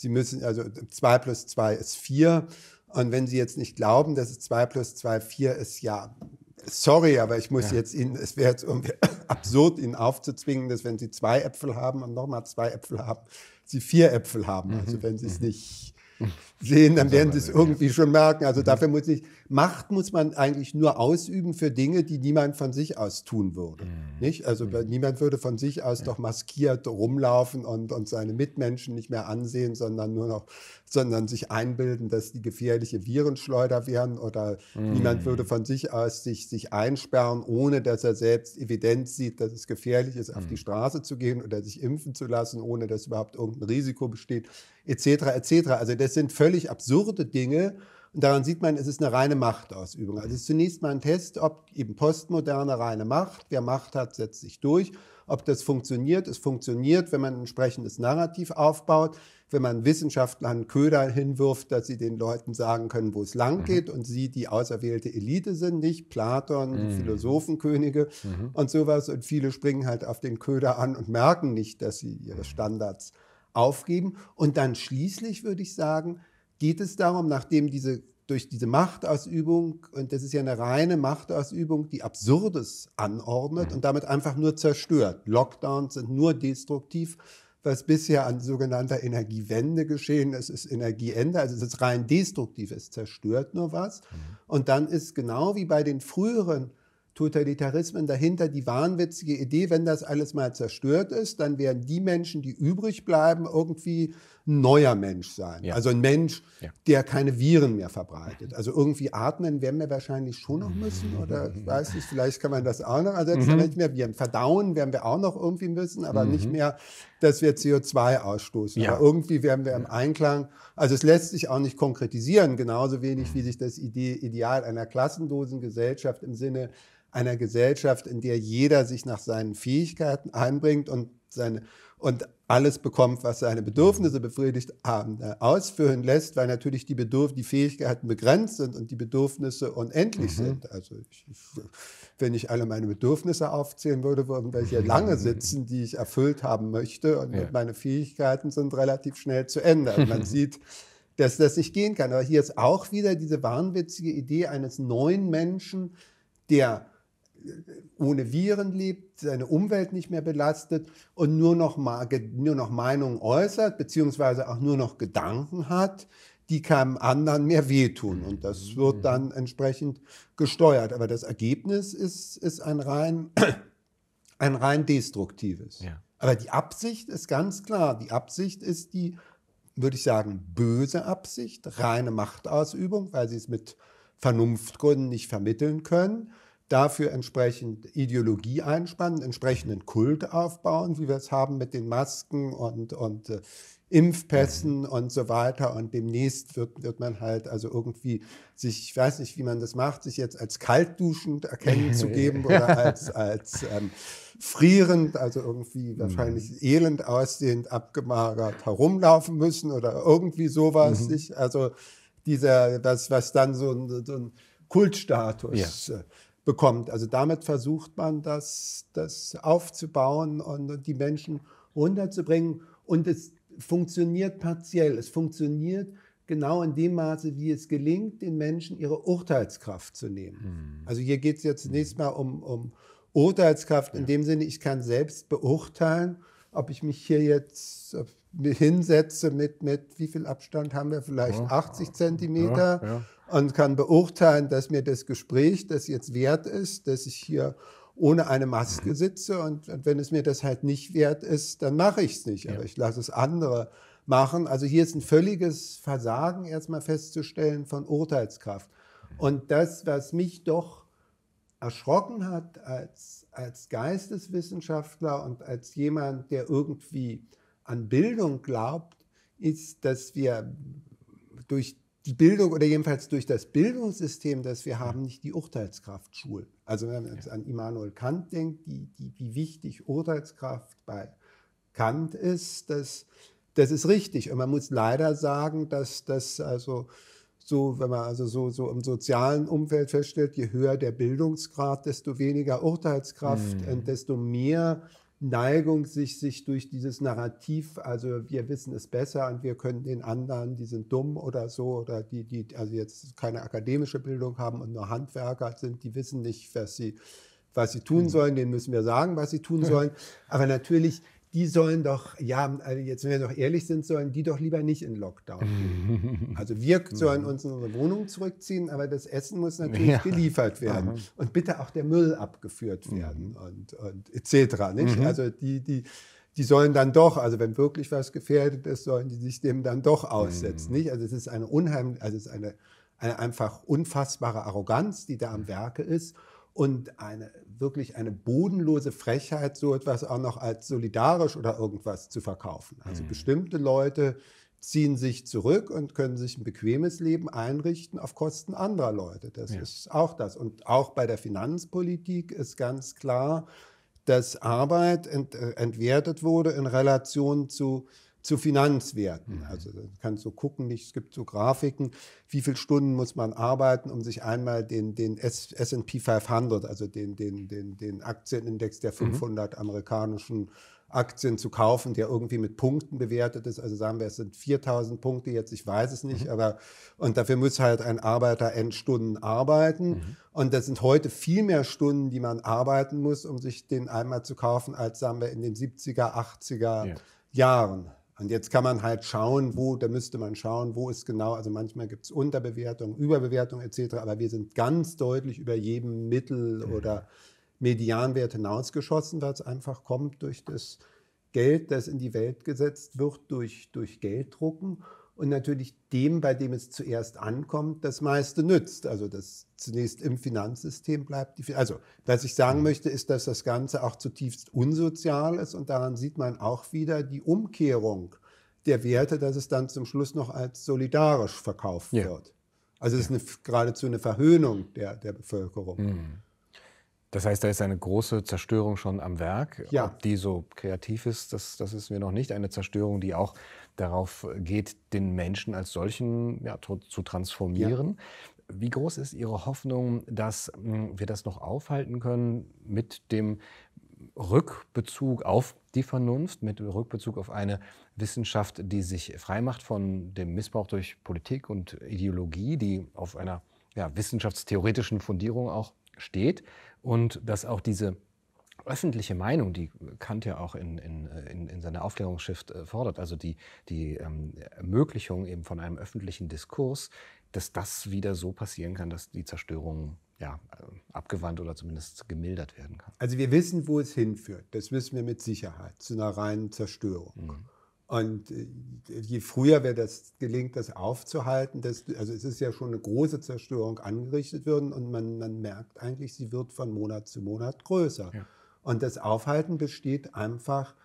B: Sie müssen, also 2 plus 2 ist 4. Und wenn Sie jetzt nicht glauben, dass es 2 plus 2 4 ist, ja, sorry, aber ich muss ja. jetzt Ihnen, es wäre jetzt absurd, Ihnen aufzuzwingen, dass wenn Sie zwei Äpfel haben und nochmal zwei Äpfel haben, Sie vier Äpfel haben. Also mhm. wenn Sie es mhm. nicht sehen, dann werden Sie es irgendwie schon merken. Also mhm. dafür muss ich, Macht muss man eigentlich nur ausüben für Dinge, die niemand von sich aus tun würde. Mhm. Nicht? Also mhm. niemand würde von sich aus doch maskiert rumlaufen und, und seine Mitmenschen nicht mehr ansehen, sondern nur noch, sondern sich einbilden, dass die gefährliche Virenschleuder wären oder niemand würde von sich aus sich, sich einsperren, ohne dass er selbst Evidenz sieht, dass es gefährlich ist, auf die. Straße zu gehen oder sich impfen zu lassen, ohne dass überhaupt irgendein Risiko besteht, etc. etc. Also das sind völlig absurde Dinge und daran sieht man, es ist eine reine Machtausübung. Also es ist zunächst mal ein Test, ob eben postmoderne reine Macht, wer Macht hat, setzt sich durch. Ob das funktioniert, es funktioniert, wenn man ein entsprechendes Narrativ aufbaut, wenn man Wissenschaftlern Köder hinwirft, dass sie den Leuten sagen können, wo es lang mhm. geht mhm. und sie die auserwählte Elite sind, nicht Platon, mhm. die Philosophenkönige mhm. und sowas. Und viele springen halt auf den Köder an und merken nicht, dass sie ihre Standards aufgeben. Und dann schließlich würde ich sagen, geht es darum, nachdem diese durch diese Machtausübung, und das ist ja eine reine Machtausübung, die Absurdes anordnet mhm. und damit einfach nur zerstört. Lockdowns sind nur destruktiv. Was bisher an sogenannter Energiewende geschehen ist, ist Energieende. Also es ist rein destruktiv, es zerstört nur was. Mhm. Und dann ist genau wie bei den früheren Totalitarismen dahinter die wahnwitzige Idee, wenn das alles mal zerstört ist, dann werden die Menschen, die übrig bleiben, irgendwie ein neuer Mensch sein. Ja. Also ein Mensch, ja. der keine Viren mehr verbreitet. Also irgendwie atmen werden wir wahrscheinlich schon noch müssen oder ich weiß nicht, vielleicht kann man das auch noch ersetzen, mhm. nicht mehr Viren. Verdauen werden wir auch noch irgendwie müssen, aber mhm. nicht mehr, dass wir CO2 ausstoßen. Ja. Aber irgendwie werden wir im Einklang, also es lässt sich auch nicht konkretisieren, genauso wenig wie sich das Ideal einer klassenlosen Gesellschaft im Sinne einer Gesellschaft, in der jeder sich nach seinen Fähigkeiten einbringt und seine und alles bekommt, was seine Bedürfnisse befriedigt haben, äh, ausführen lässt, weil natürlich die, Bedürf die Fähigkeiten begrenzt sind und die Bedürfnisse unendlich mhm. sind. Also ich, wenn ich alle meine Bedürfnisse aufzählen würde, würden wir hier lange sitzen, die ich erfüllt haben möchte und ja. meine Fähigkeiten sind relativ schnell zu Ende. Und man sieht, dass das nicht gehen kann. Aber hier ist auch wieder diese wahnwitzige Idee eines neuen Menschen, der ohne Viren lebt, seine Umwelt nicht mehr belastet und nur noch, nur noch Meinungen äußert, beziehungsweise auch nur noch Gedanken hat, die keinem anderen mehr wehtun. Und das wird mhm. dann entsprechend gesteuert. Aber das Ergebnis ist, ist ein, rein, ein rein destruktives. Ja. Aber die Absicht ist ganz klar. Die Absicht ist die, würde ich sagen, böse Absicht, reine Machtausübung, weil sie es mit Vernunftgründen nicht vermitteln können dafür entsprechend Ideologie einspannen, entsprechenden Kult aufbauen, wie wir es haben mit den Masken und, und äh, Impfpässen und so weiter. Und demnächst wird, wird man halt also irgendwie sich, ich weiß nicht, wie man das macht, sich jetzt als kaltduschend erkennen zu geben oder als, als ähm, frierend, also irgendwie wahrscheinlich mhm. elend aussehend, abgemagert herumlaufen müssen oder irgendwie sowas. Mhm. Ich, also dieser, was, was dann so ein, so ein Kultstatus ja. Bekommt. Also damit versucht man, das, das aufzubauen und die Menschen runterzubringen. Und es funktioniert partiell. Es funktioniert genau in dem Maße, wie es gelingt, den Menschen ihre Urteilskraft zu nehmen. Mhm. Also hier geht es jetzt zunächst mal um, um Urteilskraft in dem Sinne, ich kann selbst beurteilen, ob ich mich hier jetzt hinsetze mit, mit wie viel Abstand haben wir vielleicht? Ja. 80 Zentimeter. Ja, ja und kann beurteilen, dass mir das Gespräch das jetzt wert ist, dass ich hier ohne eine Maske sitze und, und wenn es mir das halt nicht wert ist, dann mache ich es nicht, aber ich lasse es andere machen. Also hier ist ein völliges Versagen erstmal festzustellen von Urteilskraft. Und das, was mich doch erschrocken hat als, als Geisteswissenschaftler und als jemand, der irgendwie an Bildung glaubt, ist, dass wir durch die Bildung oder jedenfalls durch das Bildungssystem, das wir haben, nicht die Urteilskraft schulen. Also wenn man jetzt an Immanuel Kant denkt, die, die, wie wichtig Urteilskraft bei Kant ist, das, das ist richtig. Und man muss leider sagen, dass das also so, wenn man also so, so im sozialen Umfeld feststellt, je höher der Bildungsgrad, desto weniger Urteilskraft mhm. und desto mehr Neigung, sich, sich durch dieses Narrativ, also wir wissen es besser und wir können den anderen, die sind dumm oder so, oder die, die also jetzt keine akademische Bildung haben und nur Handwerker sind, die wissen nicht, was sie, was sie tun mhm. sollen, denen müssen wir sagen, was sie tun sollen. Aber natürlich die sollen doch, ja, also jetzt wenn wir doch ehrlich sind, sollen die doch lieber nicht in Lockdown gehen. Also wir sollen uns in unsere Wohnung zurückziehen, aber das Essen muss natürlich ja. geliefert werden. Aha. Und bitte auch der Müll abgeführt mhm. werden mhm. und, und etc. Nicht? Mhm. Also die, die, die sollen dann doch, also wenn wirklich was gefährdet ist, sollen die sich dem dann doch aussetzen. Mhm. Nicht? Also es ist eine unheimlich, also es ist eine, eine einfach unfassbare Arroganz, die da am Werke ist und eine wirklich eine bodenlose Frechheit, so etwas auch noch als solidarisch oder irgendwas zu verkaufen. Also mhm. bestimmte Leute ziehen sich zurück und können sich ein bequemes Leben einrichten auf Kosten anderer Leute. Das ja. ist auch das. Und auch bei der Finanzpolitik ist ganz klar, dass Arbeit ent, äh, entwertet wurde in Relation zu zu Finanzwerten. Mhm. Also du kannst so gucken, es gibt so Grafiken, wie viele Stunden muss man arbeiten, um sich einmal den, den S&P 500, also den, den, den, den Aktienindex der 500 mhm. amerikanischen Aktien zu kaufen, der irgendwie mit Punkten bewertet ist. Also sagen wir, es sind 4000 Punkte jetzt, ich weiß es nicht, mhm. aber und dafür muss halt ein Arbeiter Endstunden arbeiten. Mhm. Und das sind heute viel mehr Stunden, die man arbeiten muss, um sich den einmal zu kaufen, als sagen wir in den 70er, 80er ja. Jahren. Und jetzt kann man halt schauen, wo, da müsste man schauen, wo ist genau, also manchmal gibt es Unterbewertung, Überbewertung etc., aber wir sind ganz deutlich über jedem Mittel- mhm. oder Medianwert hinausgeschossen, weil es einfach kommt durch das Geld, das in die Welt gesetzt wird, durch, durch Gelddrucken und natürlich dem, bei dem es zuerst ankommt, das meiste nützt. Also das zunächst im Finanzsystem bleibt. Die, also was ich sagen mhm. möchte, ist, dass das Ganze auch zutiefst unsozial ist und daran sieht man auch wieder die Umkehrung der Werte, dass es dann zum Schluss noch als solidarisch verkauft ja. wird. Also es ist eine, geradezu eine Verhöhnung der, der Bevölkerung. Mhm.
A: Das heißt, da ist eine große Zerstörung schon am Werk.
B: Ja.
A: Ob die so kreativ ist, das, das ist mir noch nicht. Eine Zerstörung, die auch darauf geht, den Menschen als solchen ja, zu transformieren. Ja. Wie groß ist Ihre Hoffnung, dass hm, wir das noch aufhalten können mit dem Rückbezug auf die Vernunft, mit Rückbezug auf eine Wissenschaft, die sich freimacht von dem Missbrauch durch Politik und Ideologie, die auf einer ja, wissenschaftstheoretischen Fundierung auch steht und dass auch diese öffentliche Meinung, die Kant ja auch in, in, in, in seiner Aufklärungsschrift äh, fordert, also die, die ähm, Ermöglichung eben von einem öffentlichen Diskurs, dass das wieder so passieren kann, dass die Zerstörung ja, äh, abgewandt oder zumindest gemildert werden kann.
B: Also wir wissen, wo es hinführt. Das wissen wir mit Sicherheit, zu einer reinen Zerstörung. Mhm. Und äh, je früher wir das gelingt, das aufzuhalten, desto, also es ist ja schon eine große Zerstörung angerichtet worden und man, man merkt eigentlich, sie wird von Monat zu Monat größer. Ja. Und das Aufhalten besteht einfach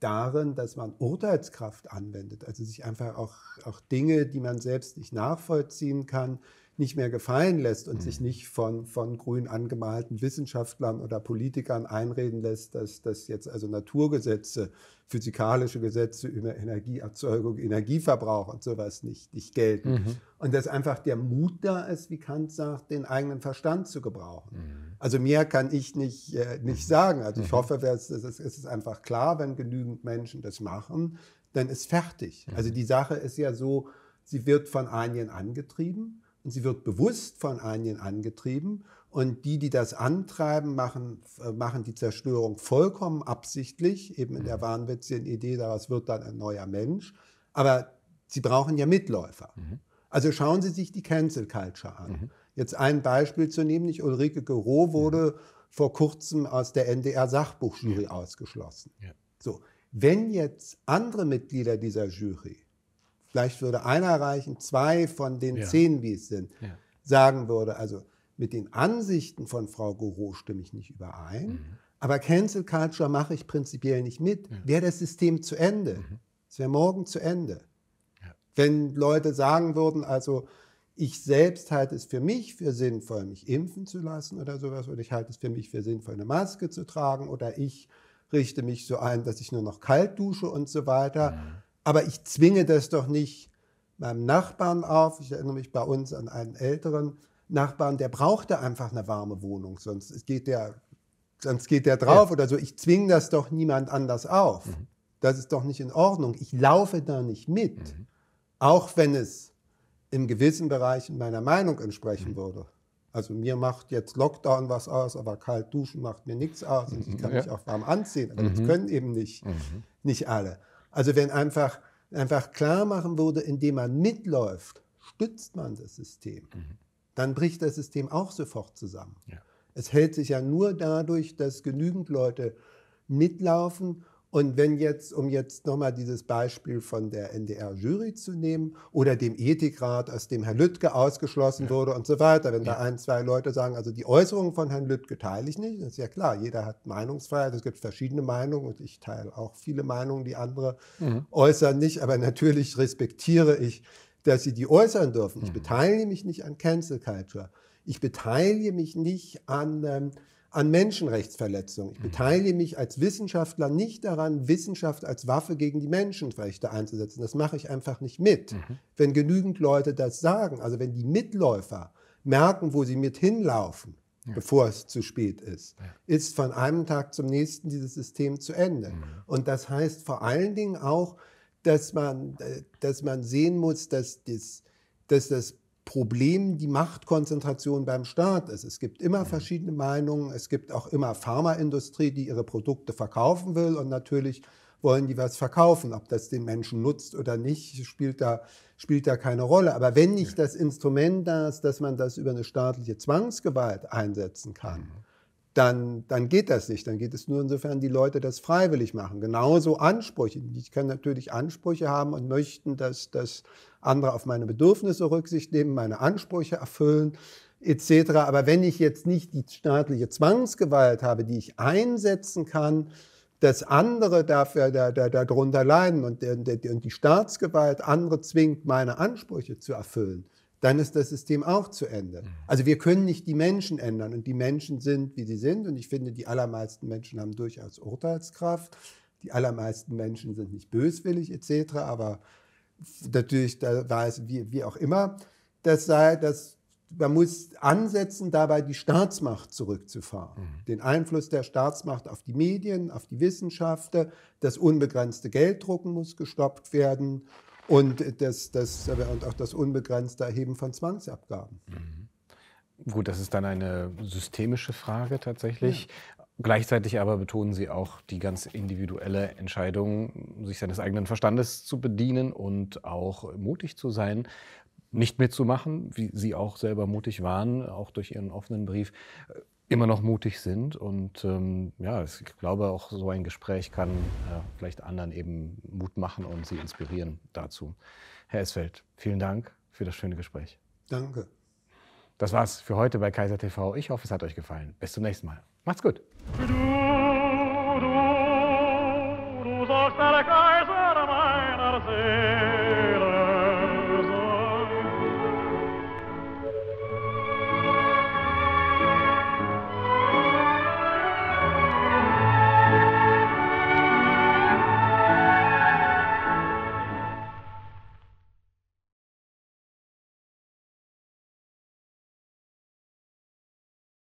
B: darin, dass man Urteilskraft anwendet, also sich einfach auch, auch Dinge, die man selbst nicht nachvollziehen kann, nicht mehr gefallen lässt und mhm. sich nicht von, von grün angemalten Wissenschaftlern oder Politikern einreden lässt, dass, dass jetzt also Naturgesetze, physikalische Gesetze über Energieerzeugung, Energieverbrauch und sowas nicht, nicht gelten. Mhm. Und dass einfach der Mut da ist, wie Kant sagt, den eigenen Verstand zu gebrauchen. Mhm. Also mehr kann ich nicht, äh, nicht mhm. sagen. Also ich mhm. hoffe, es, es ist einfach klar, wenn genügend Menschen das machen, dann ist fertig. Also mhm. die Sache ist ja so, sie wird von einigen angetrieben und sie wird bewusst von einigen angetrieben. Und die, die das antreiben, machen, äh, machen die Zerstörung vollkommen absichtlich, eben in der mhm. wahnwitzigen Idee, daraus wird dann ein neuer Mensch. Aber sie brauchen ja Mitläufer. Mhm. Also schauen Sie sich die Cancel Culture an. Mhm. Jetzt ein Beispiel zu nehmen, nicht Ulrike Gero wurde mhm. vor kurzem aus der NDR Sachbuchjury ja. ausgeschlossen. Ja. So, wenn jetzt andere Mitglieder dieser Jury vielleicht würde einer reichen, zwei von den ja. zehn, wie es sind, ja. sagen würde, also mit den Ansichten von Frau Gouraud stimme ich nicht überein, mhm. aber Cancel Culture mache ich prinzipiell nicht mit, ja. wäre das System zu Ende. Mhm. Es wäre morgen zu Ende. Wenn Leute sagen würden, also ich selbst halte es für mich für sinnvoll, mich impfen zu lassen oder sowas, oder ich halte es für mich für sinnvoll, eine Maske zu tragen, oder ich richte mich so ein, dass ich nur noch kalt dusche und so weiter. Mhm aber ich zwinge das doch nicht meinem Nachbarn auf. Ich erinnere mich bei uns an einen älteren Nachbarn, der brauchte einfach eine warme Wohnung, sonst geht der, sonst geht der drauf ja. oder so. Ich zwinge das doch niemand anders auf. Mhm. Das ist doch nicht in Ordnung. Ich laufe da nicht mit, mhm. auch wenn es in gewissen Bereichen meiner Meinung entsprechen mhm. würde. Also mir macht jetzt Lockdown was aus, aber kalt duschen macht mir nichts aus und ich kann ja. mich auch warm anziehen. Aber das mhm. können eben nicht, mhm. nicht alle. Also wenn einfach, einfach klar machen würde, indem man mitläuft, stützt man das System, mhm. dann bricht das System auch sofort zusammen. Ja. Es hält sich ja nur dadurch, dass genügend Leute mitlaufen und wenn jetzt, um jetzt nochmal dieses Beispiel von der NDR-Jury zu nehmen oder dem Ethikrat, aus dem Herr Lüttke ausgeschlossen ja. wurde und so weiter, wenn ja. da ein, zwei Leute sagen, also die Äußerungen von Herrn Lüttke teile ich nicht, das ist ja klar, jeder hat Meinungsfreiheit, es gibt verschiedene Meinungen und ich teile auch viele Meinungen, die andere mhm. äußern nicht, aber natürlich respektiere ich, dass sie die äußern dürfen. Ich mhm. beteilige mich nicht an Cancel Culture. Ich beteilige mich nicht an... Ähm, an Menschenrechtsverletzungen. Ich mhm. beteilige mich als Wissenschaftler nicht daran, Wissenschaft als Waffe gegen die Menschenrechte einzusetzen. Das mache ich einfach nicht mit. Mhm. Wenn genügend Leute das sagen, also wenn die Mitläufer merken, wo sie mit hinlaufen, ja. bevor es zu spät ist, ja. ist von einem Tag zum nächsten dieses System zu Ende. Mhm. Und das heißt vor allen Dingen auch, dass man, äh, dass man sehen muss, dass das, dass das Problem die Machtkonzentration beim Staat ist. Es gibt immer mhm. verschiedene Meinungen. Es gibt auch immer Pharmaindustrie, die ihre Produkte verkaufen will und natürlich wollen die was verkaufen. Ob das den Menschen nutzt oder nicht, spielt da, spielt da keine Rolle. Aber wenn nicht das Instrument da ist, dass man das über eine staatliche Zwangsgewalt einsetzen kann, mhm. Dann, dann geht das nicht. Dann geht es nur insofern, die Leute das freiwillig machen. Genauso Ansprüche. Ich kann natürlich Ansprüche haben und möchten, dass, dass andere auf meine Bedürfnisse Rücksicht nehmen, meine Ansprüche erfüllen etc. Aber wenn ich jetzt nicht die staatliche Zwangsgewalt habe, die ich einsetzen kann, dass andere dafür da, da, darunter leiden und, und die Staatsgewalt andere zwingt, meine Ansprüche zu erfüllen, dann ist das System auch zu Ende. Mhm. Also wir können nicht die Menschen ändern und die Menschen sind, wie sie sind und ich finde, die allermeisten Menschen haben durchaus Urteilskraft. Die allermeisten Menschen sind nicht böswillig etc., aber natürlich, da war es wie, wie auch immer, das sei, dass man muss ansetzen, dabei die Staatsmacht zurückzufahren. Mhm. Den Einfluss der Staatsmacht auf die Medien, auf die Wissenschaft, das unbegrenzte Gelddrucken muss gestoppt werden und, das, das, und auch das unbegrenzte Erheben von Zwangsabgaben.
A: Mhm. Gut, das ist dann eine systemische Frage tatsächlich. Ja. Gleichzeitig aber betonen Sie auch die ganz individuelle Entscheidung, sich seines eigenen Verstandes zu bedienen und auch mutig zu sein nicht mitzumachen, wie Sie auch selber mutig waren, auch durch Ihren offenen Brief, immer noch mutig sind. Und ähm, ja, ich glaube, auch so ein Gespräch kann äh, vielleicht anderen eben Mut machen und sie inspirieren dazu. Herr Esfeld, vielen Dank für das schöne Gespräch.
B: Danke.
A: Das war's für heute bei Kaiser TV. Ich hoffe, es hat euch gefallen. Bis zum nächsten Mal. Macht's gut. Du, du, du